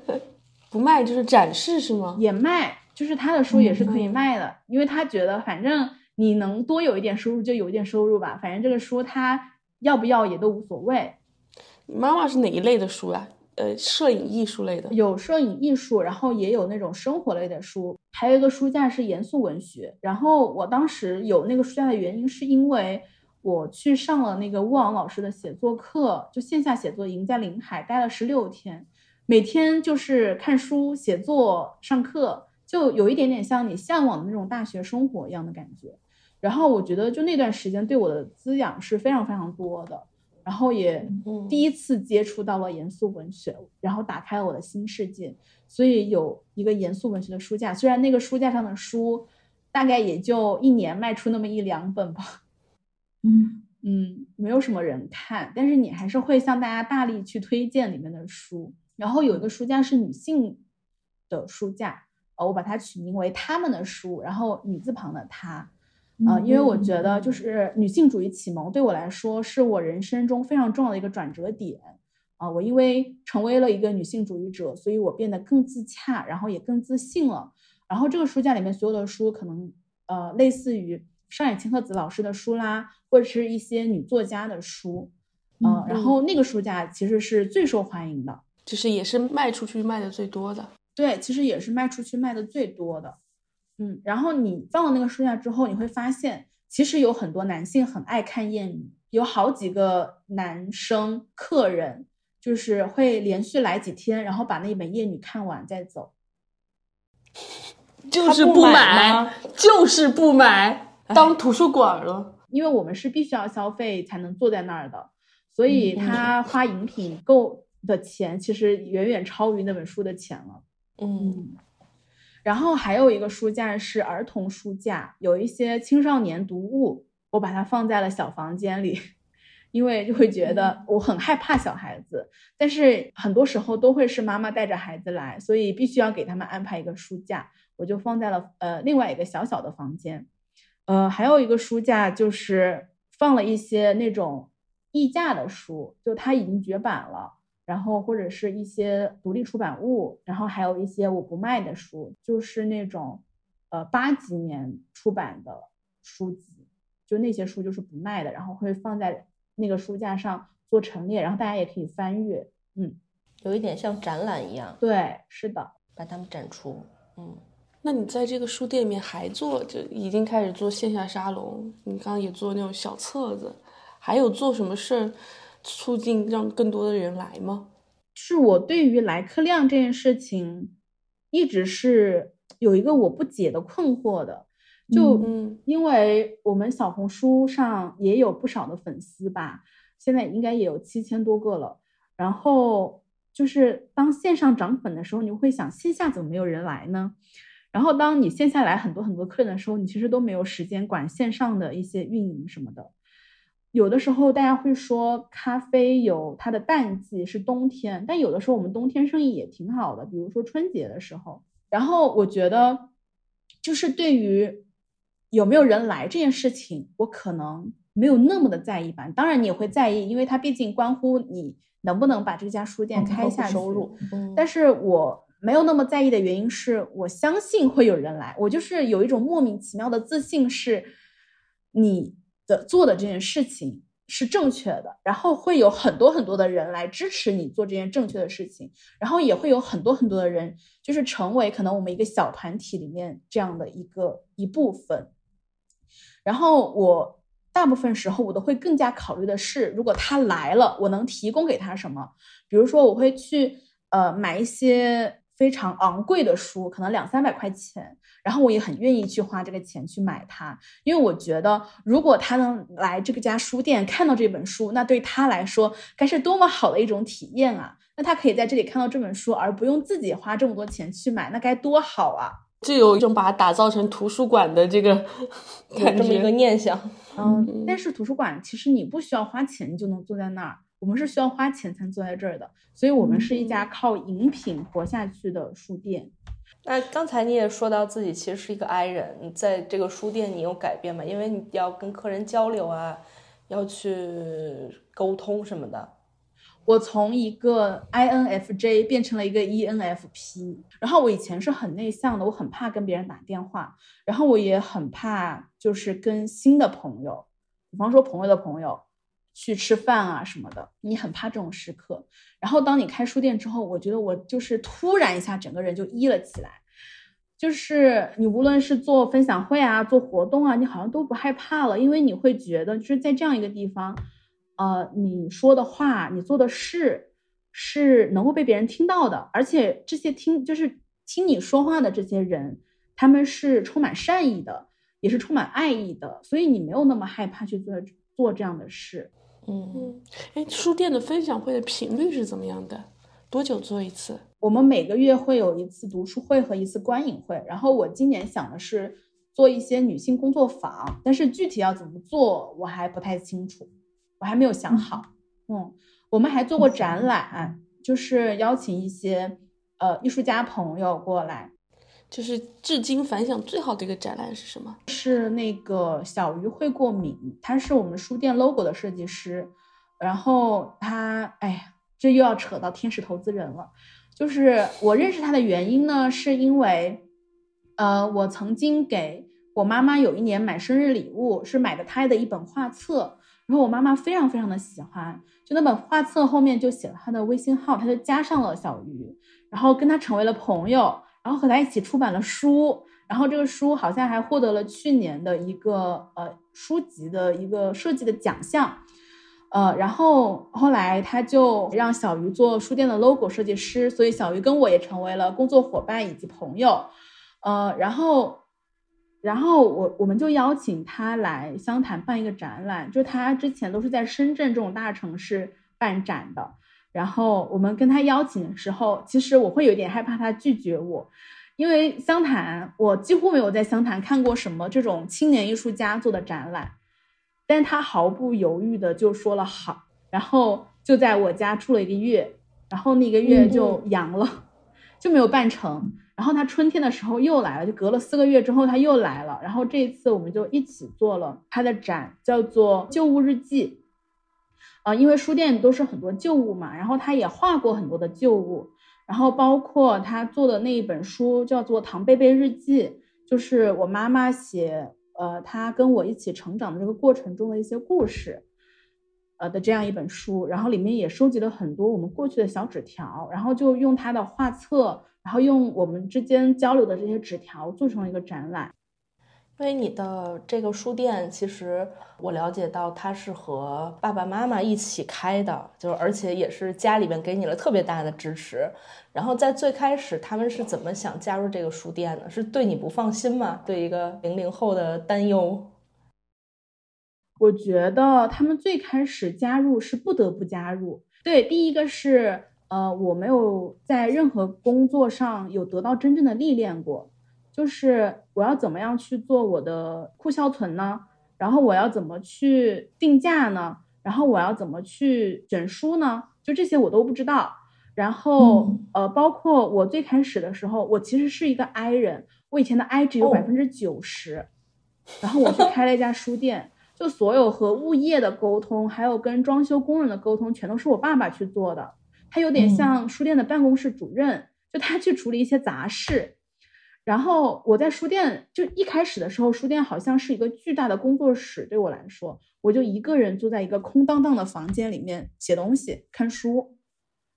Speaker 3: 不卖就是展示是吗？
Speaker 1: 也卖。就是他的书也是可以卖的，因为他觉得反正你能多有一点收入就有一点收入吧，反正这个书他要不要也都无所谓。
Speaker 3: 你妈妈是哪一类的书啊？呃，摄影艺术类的，
Speaker 1: 有摄影艺术，然后也有那种生活类的书，还有一个书架是严肃文学。然后我当时有那个书架的原因，是因为我去上了那个乌昂老师的写作课，就线下写作营，在临海待了十六天，每天就是看书、写作、上课。就有一点点像你向往的那种大学生活一样的感觉，然后我觉得就那段时间对我的滋养是非常非常多的，然后也第一次接触到了严肃文学，然后打开了我的新世界。所以有一个严肃文学的书架，虽然那个书架上的书大概也就一年卖出那么一两本吧。
Speaker 2: 嗯
Speaker 1: 嗯，没有什么人看，但是你还是会向大家大力去推荐里面的书。然后有一个书架是女性的书架，呃，我把它取名为“他们的书”，然后女字旁的“她”，呃，因为我觉得就是女性主义启蒙对我来说是我人生中非常重要的一个转折点。啊，我因为成为了一个女性主义者，所以我变得更自洽，然后也更自信了。然后这个书架里面所有的书，可能呃类似于上野千鹤子老师的书啦，或者是一些女作家的书，嗯，然后那个书架其实是最受欢迎的，
Speaker 3: 就是也是卖出去卖的最多的。
Speaker 1: 对，其实也是卖出去卖的最多的。嗯，然后你放了那个书架之后，你会发现，其实有很多男性很爱看艳女，有好几个男生客人。就是会连续来几天，然后把那本《艳女》看完再走，
Speaker 3: 就是不买，就是不买，当图书馆了。
Speaker 1: 因为我们是必须要消费才能坐在那儿的，所以他花饮品购的钱其实远远超于那本书的钱了。
Speaker 2: 嗯，
Speaker 1: 然后还有一个书架是儿童书架，有一些青少年读物，我把它放在了小房间里。因为就会觉得我很害怕小孩子，但是很多时候都会是妈妈带着孩子来，所以必须要给他们安排一个书架，我就放在了呃另外一个小小的房间，呃还有一个书架就是放了一些那种溢价的书，就它已经绝版了，然后或者是一些独立出版物，然后还有一些我不卖的书，就是那种呃八几年出版的书籍，就那些书就是不卖的，然后会放在。那个书架上做陈列，然后大家也可以翻阅，嗯，
Speaker 2: 有一点像展览一样。
Speaker 1: 对，是的，
Speaker 2: 把它们展出。嗯，
Speaker 3: 那你在这个书店里面还做，就已经开始做线下沙龙，你刚刚也做那种小册子，还有做什么事儿促进让更多的人来吗？
Speaker 1: 是我对于来客量这件事情，一直是有一个我不解的困惑的。就嗯，因为我们小红书上也有不少的粉丝吧，现在应该也有七千多个了。然后就是当线上涨粉的时候，你会想线下怎么没有人来呢？然后当你线下来很多很多客人的时候，你其实都没有时间管线上的一些运营什么的。有的时候大家会说咖啡有它的淡季是冬天，但有的时候我们冬天生意也挺好的，比如说春节的时候。然后我觉得就是对于。有没有人来这件事情，我可能没有那么的在意吧。当然你也会在意，因为它毕竟关乎你能不能把这家书店开下去。
Speaker 2: 收入。
Speaker 1: 但是我没有那么在意的原因是我相信会有人来。我就是有一种莫名其妙的自信，是你的做的这件事情是正确的，然后会有很多很多的人来支持你做这件正确的事情，然后也会有很多很多的人就是成为可能我们一个小团体里面这样的一个一部分。然后我大部分时候我都会更加考虑的是，如果他来了，我能提供给他什么？比如说，我会去呃买一些非常昂贵的书，可能两三百块钱，然后我也很愿意去花这个钱去买它，因为我觉得如果他能来这个家书店看到这本书，那对他来说该是多么好的一种体验啊！那他可以在这里看到这本书，而不用自己花这么多钱去买，那该多好啊！
Speaker 3: 就有一种把它打造成图书馆的这个，
Speaker 2: 有这么一个念想。
Speaker 1: 嗯，但是图书馆其实你不需要花钱，就能坐在那儿。我们是需要花钱才坐在这儿的，所以我们是一家靠饮品活下去的书店。
Speaker 2: 那刚才你也说到自己其实是一个 I 人，在这个书店你有改变吗？因为你要跟客人交流啊，要去沟通什么的。
Speaker 1: 我从一个 INFJ 变成了一个 ENFP，然后我以前是很内向的，我很怕跟别人打电话，然后我也很怕就是跟新的朋友，比方说朋友的朋友去吃饭啊什么的，你很怕这种时刻。然后当你开书店之后，我觉得我就是突然一下整个人就 E 了起来，就是你无论是做分享会啊，做活动啊，你好像都不害怕了，因为你会觉得就是在这样一个地方。呃，你说的话，你做的事，是能够被别人听到的，而且这些听就是听你说话的这些人，他们是充满善意的，也是充满爱意的，所以你没有那么害怕去做做这样的事。
Speaker 2: 嗯嗯，
Speaker 3: 哎，书店的分享会的频率是怎么样的？多久做一次？
Speaker 1: 我们每个月会有一次读书会和一次观影会，然后我今年想的是做一些女性工作坊，但是具体要怎么做我还不太清楚，我还没有想好。嗯，我们还做过展览，就是邀请一些呃艺术家朋友过来。
Speaker 3: 就是至今反响最好的一个展览是什么？
Speaker 1: 是那个小鱼会过敏，他是我们书店 logo 的设计师。然后他，哎呀，这又要扯到天使投资人了。就是我认识他的原因呢，是因为，呃，我曾经给我妈妈有一年买生日礼物，是买的他的一本画册。然后我妈妈非常非常的喜欢，就那本画册后面就写了他的微信号，他就加上了小鱼，然后跟他成为了朋友。然后和他一起出版了书，然后这个书好像还获得了去年的一个呃书籍的一个设计的奖项，呃，然后后来他就让小鱼做书店的 logo 设计师，所以小鱼跟我也成为了工作伙伴以及朋友，呃，然后，然后我我们就邀请他来湘潭办一个展览，就他之前都是在深圳这种大城市办展的。然后我们跟他邀请的时候，其实我会有点害怕他拒绝我，因为湘潭我几乎没有在湘潭看过什么这种青年艺术家做的展览，但他毫不犹豫的就说了好，然后就在我家住了一个月，然后那个月就阳了，就没有办成。然后他春天的时候又来了，就隔了四个月之后他又来了，然后这一次我们就一起做了他的展，叫做《旧物日记》。啊，因为书店都是很多旧物嘛，然后他也画过很多的旧物，然后包括他做的那一本书叫做《唐贝贝日记》，就是我妈妈写，呃，她跟我一起成长的这个过程中的一些故事，呃的这样一本书，然后里面也收集了很多我们过去的小纸条，然后就用他的画册，然后用我们之间交流的这些纸条做成了一个展览。
Speaker 2: 因为你的这个书店，其实我了解到它是和爸爸妈妈一起开的，就是而且也是家里面给你了特别大的支持。然后在最开始，他们是怎么想加入这个书店的？是对你不放心吗？对一个零零后的担忧？
Speaker 1: 我觉得他们最开始加入是不得不加入。对，第一个是呃，我没有在任何工作上有得到真正的历练过。就是我要怎么样去做我的库销存呢？然后我要怎么去定价呢？然后我要怎么去选书呢？就这些我都不知道。然后呃，包括我最开始的时候，我其实是一个 I 人，我以前的 I 只有百分之九十。然后我去开了一家书店，就所有和物业的沟通，还有跟装修工人的沟通，全都是我爸爸去做的。他有点像书店的办公室主任，就他去处理一些杂事。然后我在书店就一开始的时候，书店好像是一个巨大的工作室，对我来说，我就一个人坐在一个空荡荡的房间里面写东西、看书，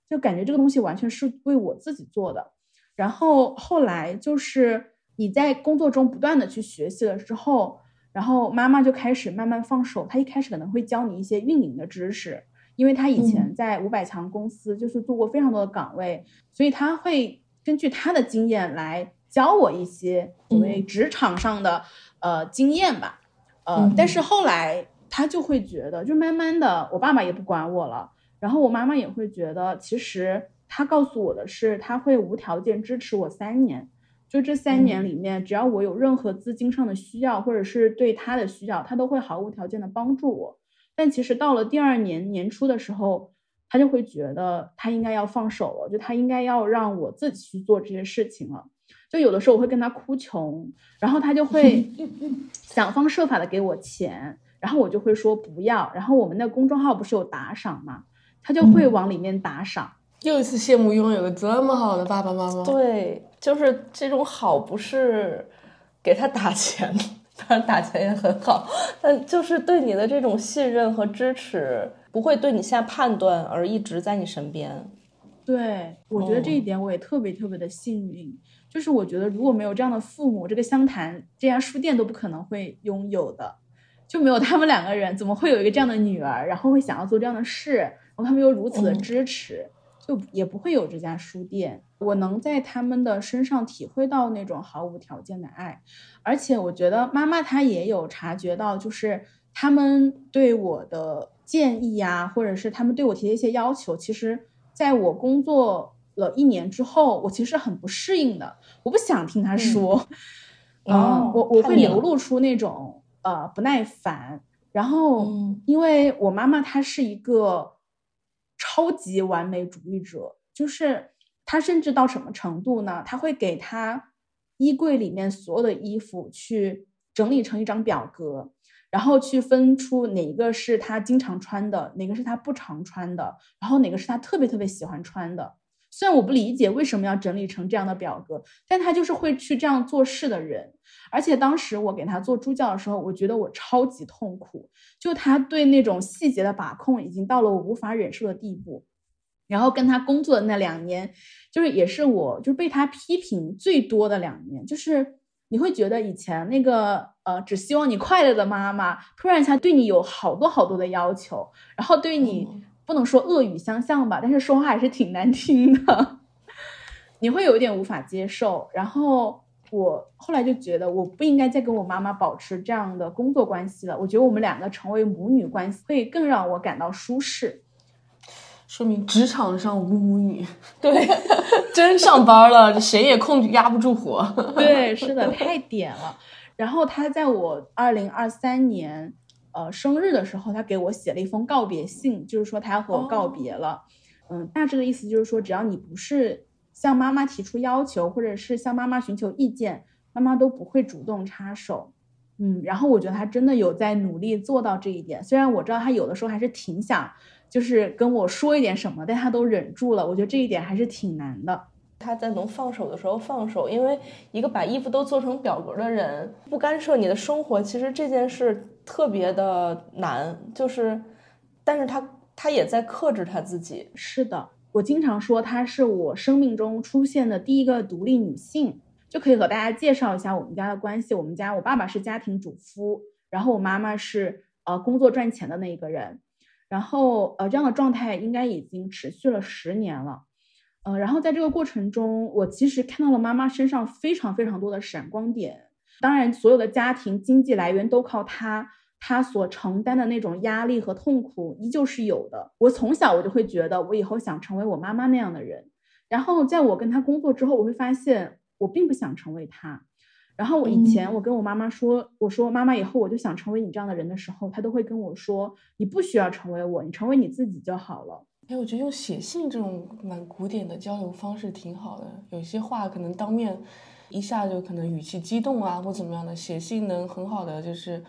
Speaker 1: 就感觉这个东西完全是为我自己做的。然后后来就是你在工作中不断的去学习了之后，然后妈妈就开始慢慢放手，她一开始可能会教你一些运营的知识，因为她以前在五百强公司就是做过非常多的岗位，所以她会根据她的经验来。教我一些所谓职场上的呃经验吧，呃，但是后来他就会觉得，就慢慢的，我爸爸也不管我了，然后我妈妈也会觉得，其实他告诉我的是，他会无条件支持我三年，就这三年里面，只要我有任何资金上的需要，或者是对他的需要，他都会毫无条件的帮助我。但其实到了第二年年初的时候，他就会觉得他应该要放手了，就他应该要让我自己去做这些事情了。就有的时候我会跟他哭穷，然后他就会 想方设法的给我钱，然后我就会说不要。然后我们那公众号不是有打赏吗？他就会往里面打赏。
Speaker 3: 又一次羡慕拥有个这么好的爸爸妈妈。
Speaker 2: 对，就是这种好，不是给他打钱，当然打钱也很好，但就是对你的这种信任和支持，不会对你下判断，而一直在你身边。
Speaker 1: 对，我觉得这一点我也特别特别的幸运。就是我觉得如果没有这样的父母，这个湘潭这家书店都不可能会拥有的，就没有他们两个人，怎么会有一个这样的女儿，然后会想要做这样的事，然后他们又如此的支持，就也不会有这家书店。我能在他们的身上体会到那种毫无条件的爱，而且我觉得妈妈她也有察觉到，就是他们对我的建议呀，或者是他们对我提的一些要求，其实在我工作。了一年之后，我其实很不适应的，我不想听他说，嗯，我我会流露出那种呃不耐烦，然后
Speaker 2: 嗯
Speaker 1: 因为我妈妈她是一个超级完美主义者，就是她甚至到什么程度呢？她会给她衣柜里面所有的衣服去整理成一张表格，然后去分出哪个是她经常穿的，哪个是她不常穿的，然后哪个是她特别特别喜欢穿的。虽然我不理解为什么要整理成这样的表格，但她就是会去这样做事的人。而且当时我给他做助教的时候，我觉得我超级痛苦，就他对那种细节的把控已经到了我无法忍受的地步。然后跟他工作的那两年，就是也是我就是被他批评最多的两年，就是你会觉得以前那个呃只希望你快乐的妈妈，突然一下对你有好多好多的要求，然后对你不能说恶语相向吧，但是说话还是挺难听的，你会有一点无法接受。然后我后来就觉得我不应该再跟我妈妈保持这样的工作关系了，我觉得我们两个成为母女关系会更让我感到舒适。
Speaker 3: 说明职场上无母女，对，真上班了，谁也控制压不住火。
Speaker 1: 对，是的，太点了。然后他在我二零二三年呃生日的时候，他给我写了一封告别信，就是说他要和我告别了。嗯，大致的意思就是说，只要你不是向妈妈提出要求，或者是向妈妈寻求意见，妈妈都不会主动插手。嗯，然后我觉得他真的有在努力做到这一点，虽然我知道他有的时候还是挺想就是跟我说一点什么，但他都忍住了。我觉得这一点还是挺难的。
Speaker 2: 他在能放手的时候放手，因为一个把衣服都做成表格的人，不干涉你的生活，其实这件事特别的难。就是，但是他他也在克制他自己。
Speaker 1: 是的，我经常说她是我生命中出现的第一个独立女性，就可以和大家介绍一下我们家的关系。我们家我爸爸是家庭主夫，然后我妈妈是呃工作赚钱的那一个人，然后呃这样的状态应该已经持续了十年了。呃，然后在这个过程中，我其实看到了妈妈身上非常非常多的闪光点。当然，所有的家庭经济来源都靠她，她所承担的那种压力和痛苦依旧是有的。我从小我就会觉得，我以后想成为我妈妈那样的人。然后在我跟他工作之后，我会发现我并不想成为他。然后我以前我跟我妈妈说，我说妈妈以后我就想成为你这样的人的时候，她都会跟我说，你不需要成为我，你成为你自己就好了。
Speaker 3: 哎，我觉得用写信这种蛮古典的交流方式挺好的，有些话可能当面一下就可能语气激动啊，或怎么样的，写信能很好的就是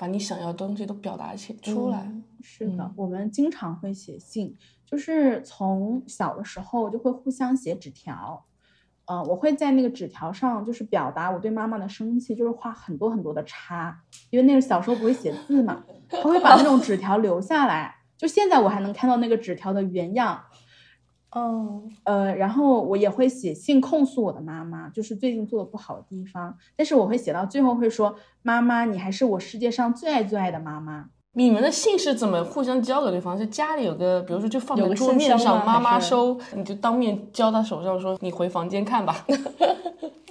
Speaker 3: 把你想要的东西都表达起出来。
Speaker 1: 是的，
Speaker 3: 嗯
Speaker 1: 我们经常会写信，就是从小的时候就会互相写纸条。呃，我会在那个纸条上就是表达我对妈妈的生气，就是画很多很多的叉，因为那个小时候不会写字嘛，他会把那种纸条留下来。就现在我还能看到那个纸条的原样，
Speaker 2: 嗯，
Speaker 1: 呃，然后我也会写信控诉我的妈妈，就是最近做的不好的地方，但是我会写到最后会说，妈妈，你还是我世界上最爱最爱的妈妈。
Speaker 3: 你们的信是怎么互相交给对方？就家里有个，比如说就放在桌面上，妈妈收，你就当面交到手上说，你回房间看吧。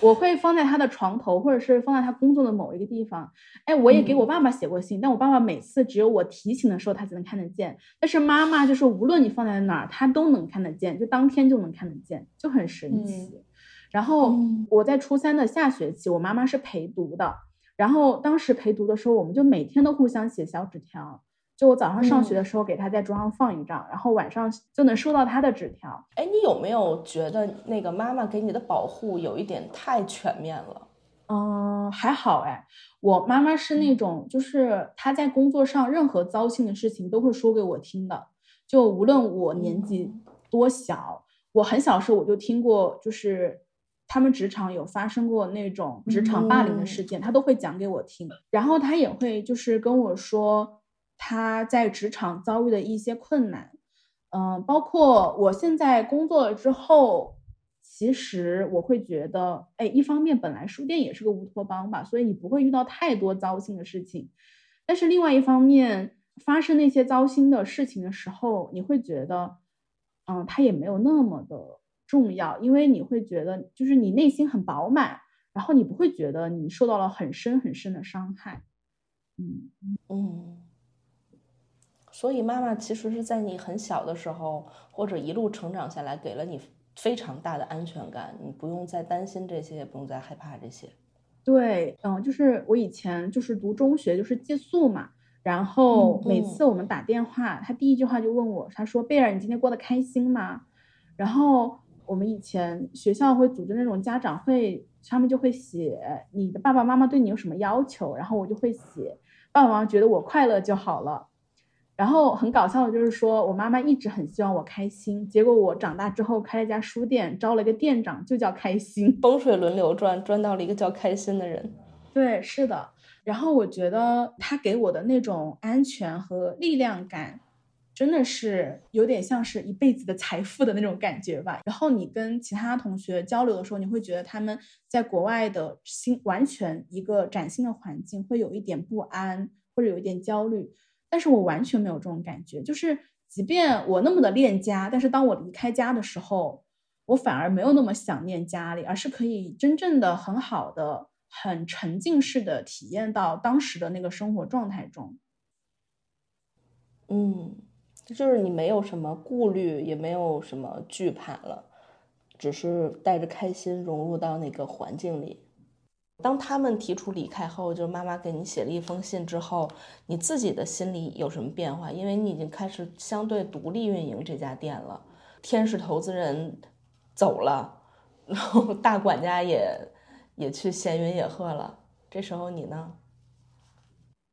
Speaker 1: 我会放在他的床头，或者是放在他工作的某一个地方。哎，我也给我爸爸写过信，但我爸爸每次只有我提醒的时候，他才能看得见。但是妈妈就是无论你放在哪儿，他都能看得见，就当天就能看得见，就很神奇。然后
Speaker 3: 嗯
Speaker 1: 我在初三的下学期，我妈妈是陪读的，然后当时陪读的时候，我们就每天都互相写小纸条。就我早上上学的时候给他在桌上放一张，然后晚上就能收到他的纸条。
Speaker 2: 哎，你有没有觉得那个妈妈给你的保护有一点太全面了？
Speaker 1: 嗯，还好哎，我妈妈是那种，就是她在工作上任何糟心的事情都会说给我听的，就无论我年纪多小，我很小时候我就听过，就是他们职场有发生过那种职场霸凌的事件，她都会讲给我听，然后她也会就是跟我说他在职场遭遇的一些困难，嗯，包括我现在工作了之后。其实我会觉得，哎，一方面本来书店也是个乌托邦吧，所以你不会遇到太多糟心的事情。但是另外一方面，发生那些糟心的事情的时候，你会觉得，嗯，它也没有那么的重要，因为你会觉得，就是你内心很饱满，然后你不会觉得你受到了很深很深的伤害。嗯，
Speaker 2: 嗯，所以妈妈其实是在你很小的时候，或者一路成长下来，给了你非常大的安全感，你不用再担心这些，也不用再害怕这些。
Speaker 1: 对，嗯，就是我以前就是读中学，就是寄宿嘛。然后每次我们打电话，他第一句话就问我，他说：“贝尔，你今天过得开心吗？”然后我们以前学校会组织那种家长会，他们就会写你的爸爸妈妈对你有什么要求，然后我就会写爸爸妈妈觉得我快乐就好了。然后很搞笑的就是说我妈妈一直很希望我开心，结果我长大之后开了一家书店，招了一个店长，就叫开心。
Speaker 2: 风水轮流转，转到了一个叫开心的人。
Speaker 1: 对，是的。然后我觉得他给我的那种安全和力量感，真的是有点像是一辈子的财富的那种感觉吧。然后你跟其他同学交流的时候，你会觉得他们在国外的新完全一个崭新的环境，会有一点不安或者有一点焦虑。但是我完全没有这种感觉，就是即便我那么的恋家，但是当我离开家的时候，我反而没有那么想念家里，而是可以真正的很好的、很沉浸式的体验到当时的那个生活状态中。
Speaker 2: 嗯，就是你没有什么顾虑，也没有什么惧怕了，只是带着开心融入到那个环境里。当他们提出离开后，就是妈妈给你写了一封信之后，你自己的心里有什么变化？因为你已经开始相对独立运营这家店了，天使投资人走了，然后 大管家也也去闲云野鹤了。这时候你呢？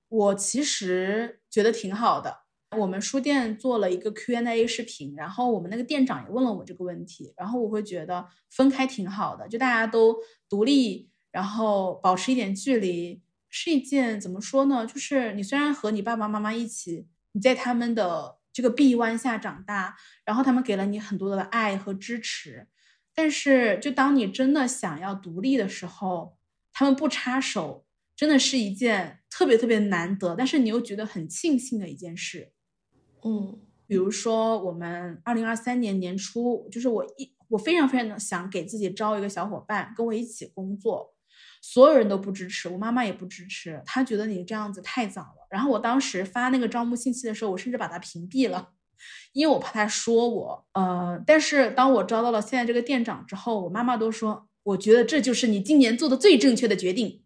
Speaker 1: 我其实觉得挺好的。我们书店做了一个 Q&A 视频，然后我们那个店长也问了我这个问题，然后我会觉得分开挺好的，就大家都独立。然后保持一点距离是一件怎么说呢？就是你虽然和你爸爸妈妈一起，你在他们的这个臂弯下长大，然后他们给了你很多的爱和支持，但是就当你真的想要独立的时候，他们不插手，真的是一件特别特别难得，但是你又觉得很庆幸的一件事。
Speaker 2: 嗯，
Speaker 1: 比如说我们二零二三年年初，就是我一我非常非常的想给自己招一个小伙伴跟我一起工作。所有人都不支持，我妈妈也不支持，她觉得你这样子太早了。然后我当时发那个招募信息的时候，我甚至把她屏蔽了，因为我怕她说我。呃，但是当我招到了现在这个店长之后，我妈妈都说，我觉得这就是你今年做的最正确的决定，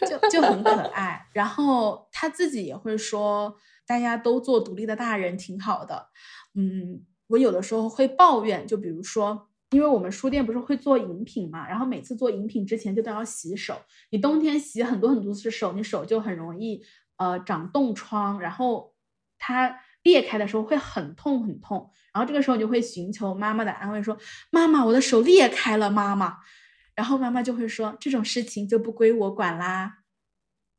Speaker 1: 就就很可爱。然后他自己也会说，大家都做独立的大人挺好的。嗯，我有的时候会抱怨，就比如说。因为我们书店不是会做饮品嘛，然后每次做饮品之前就都要洗手。你冬天洗很多很多次手，你手就很容易呃长冻疮，然后它裂开的时候会很痛很痛。然后这个时候你就会寻求妈妈的安慰，说：“妈妈，我的手裂开了，妈妈。”然后妈妈就会说：“这种事情就不归我管啦。”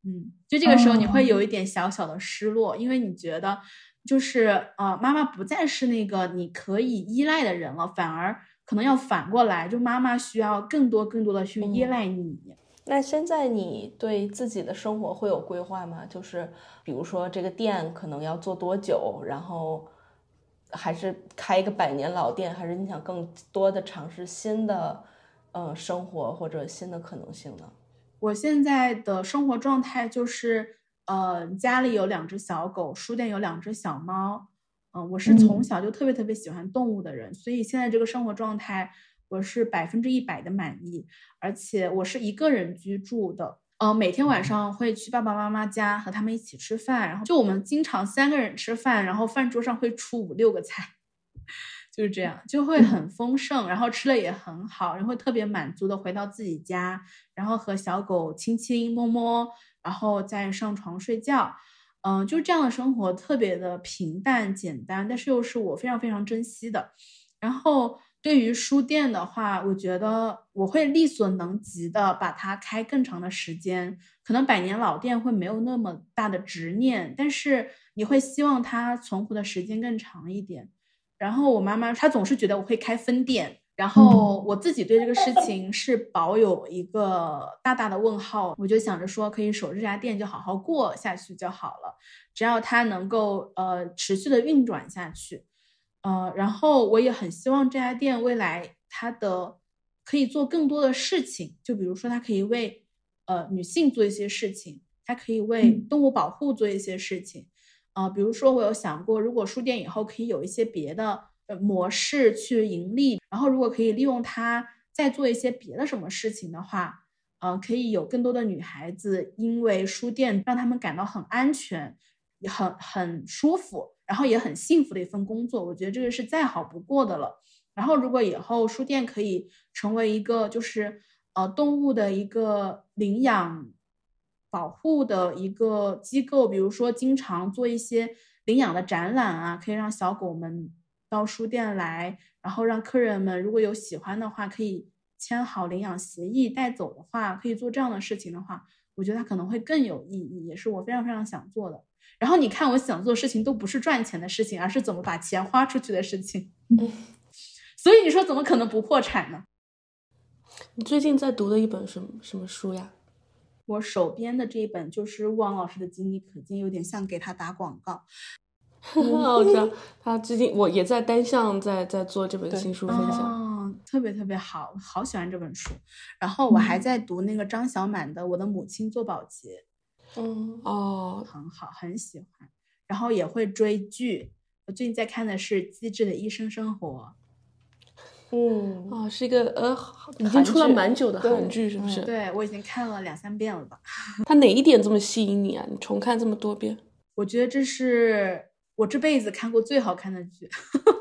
Speaker 1: 嗯，就这个时候你会有一点小小的失落，因为你觉得就是呃妈妈不再是那个你可以依赖的人了，反而。可能要反过来，就妈妈需要更多更多的去依赖你。
Speaker 2: 那现在你对自己的生活会有规划吗？就是比如说这个店可能要做多久，然后还是开一个百年老店，还是你想更多的尝试新的呃生活或者新的可能性呢？
Speaker 1: 我现在的生活状态就是，呃，家里有两只小狗，书店有两只小猫。嗯，我是从小就特别特别喜欢动物的人，所以现在这个生活状态我是百分之一百的满意，而且我是一个人居住的，呃，每天晚上会去爸爸妈妈家和他们一起吃饭，然后就我们经常三个人吃饭，然后饭桌上会出五六个菜，就是这样，就会很丰盛，然后吃了也很好，然后特别满足的回到自己家，然后和小狗亲亲摸摸，然后再上床睡觉。嗯，就这样的生活特别的平淡简单，但是又是我非常非常珍惜的。然后对于书店的话，我觉得我会力所能及的把它开更长的时间。可能百年老店会没有那么大的执念，但是你会希望它存活的时间更长一点。然后我妈妈她总是觉得我会开分店。然后我自己对这个事情是保有一个大大的问号，我就想着说可以守这家店就好好过下去就好了，只要它能够呃持续的运转下去，呃，然后我也很希望这家店未来它的可以做更多的事情，就比如说它可以为呃女性做一些事情，它可以为动物保护做一些事情，啊，比如说我有想过，如果书店以后可以有一些别的。模式去盈利，然后如果可以利用它再做一些别的什么事情的话，呃，可以有更多的女孩子因为书店让她们感到很安全，很很舒服，然后也很幸福的一份工作，我觉得这个是再好不过的了。然后如果以后书店可以成为一个就是呃动物的一个领养保护的一个机构，比如说经常做一些领养的展览啊，可以让小狗们到书店来，然后让客人们如果有喜欢的话，可以签好领养协议带走的话，可以做这样的事情的话，我觉得它可能会更有意义，也是我非常非常想做的。然后你看，我想做的事情都不是赚钱的事情，而是怎么把钱花出去的事情。所以你说怎么可能不破产呢？
Speaker 3: 你最近在读的一本什么什么书呀？
Speaker 1: 我手边的这一本就是吴王老师的《经历可见》，有点像给他打广告。
Speaker 3: 我知道他最近我也在单向在在做这本新书分享，
Speaker 1: 哦，特别特别好，好喜欢这本书。然后我还在读那个张小满的《我的母亲做保洁》，
Speaker 3: 嗯哦，
Speaker 1: 很好，很喜欢。然后也会追剧，我最近在看的是《机智的医生生活》。
Speaker 2: 嗯，
Speaker 3: 哦，是一个呃，已经出了蛮久的韩剧，是不是？
Speaker 1: 对，我已经看了两三遍了吧。
Speaker 3: 它哪一点这么吸引你啊？你重看这么多遍？
Speaker 1: 我觉得这是我这辈子看过最好看的剧。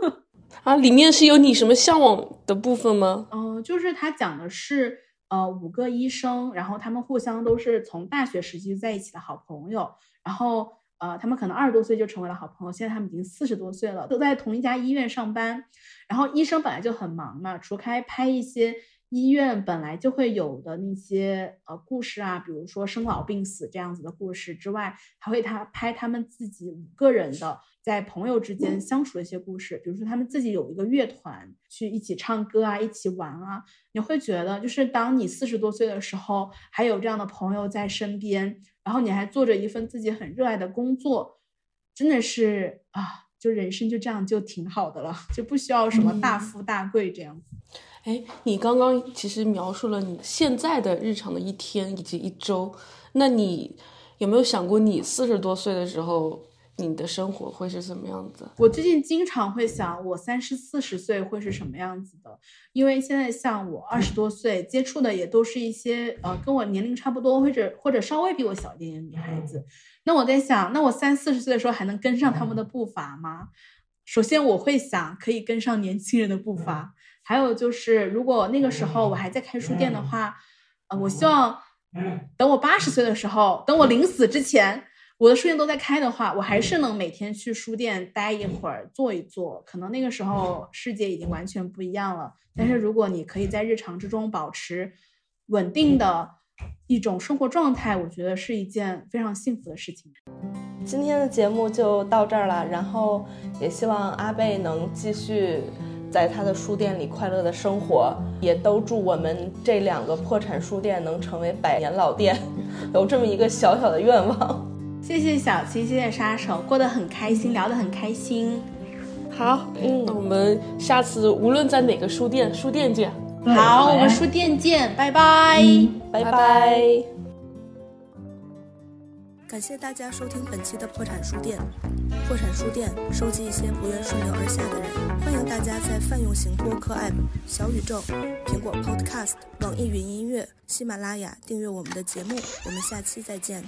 Speaker 3: 啊，里面是有你什么向往的部分吗？
Speaker 1: 嗯，就是它讲的是呃五个医生，然后他们互相都是从大学时期在一起的好朋友，然后呃他们可能二十多岁就成为了好朋友，现在他们已经四十多岁了，都在同一家医院上班。然后医生本来就很忙嘛，除开拍一些医院本来就会有的那些呃故事啊，比如说生老病死这样子的故事之外，还会他拍他们自己五个人的在朋友之间相处的一些故事，比如说他们自己有一个乐团去一起唱歌啊，一起玩啊，你会觉得就是当你四十多岁的时候，还有这样的朋友在身边，然后你还做着一份自己很热爱的工作，真的是啊。就人生就这样就挺好的了，就不需要什么大富大贵这样子。
Speaker 3: 哎，你刚刚其实描述了你现在的日常的一天以及一周，那你有没有想过你四十多岁的时候？你的生活会是什么样子？
Speaker 1: 我最近经常会想，我三十四十岁会是什么样子的？因为现在像我二十多岁，接触的也都是一些呃跟我年龄差不多，或者或者稍微比我小一点的女孩子。那我在想，那我三四十岁的时候还能跟上他们的步伐吗？首先我会想可以跟上年轻人的步伐，还有就是如果那个时候我还在开书店的话，呃，我希望等我八十岁的时候，等我临死之前。我的书店都在开的话，我还是能每天去书店待一会儿，坐一坐。可能那个时候世界已经完全不一样了。但是如果你可以在日常之中保持稳定的一种生活状态，我觉得是一件非常幸福的事情。
Speaker 2: 今天的节目就到这儿了，然后也希望阿贝能继续在他的书店里快乐的生活，也都祝我们这两个破产书店能成为百年老店，有这么一个小小的愿望。
Speaker 1: 谢谢小七，谢谢杀手，过得很开心，聊得很开心。
Speaker 3: 好，嗯，那我们下次无论在哪个书店，书店见。
Speaker 1: 好，我们书店见，拜拜，
Speaker 2: 拜拜。
Speaker 4: 感谢大家收听本期的破产书店。破产书店收集一些不愿顺流而下的人，欢迎大家在泛用型播客 App、小宇宙、苹果 Podcast、网易云音乐、喜马拉雅订阅我们的节目。我们下期再见。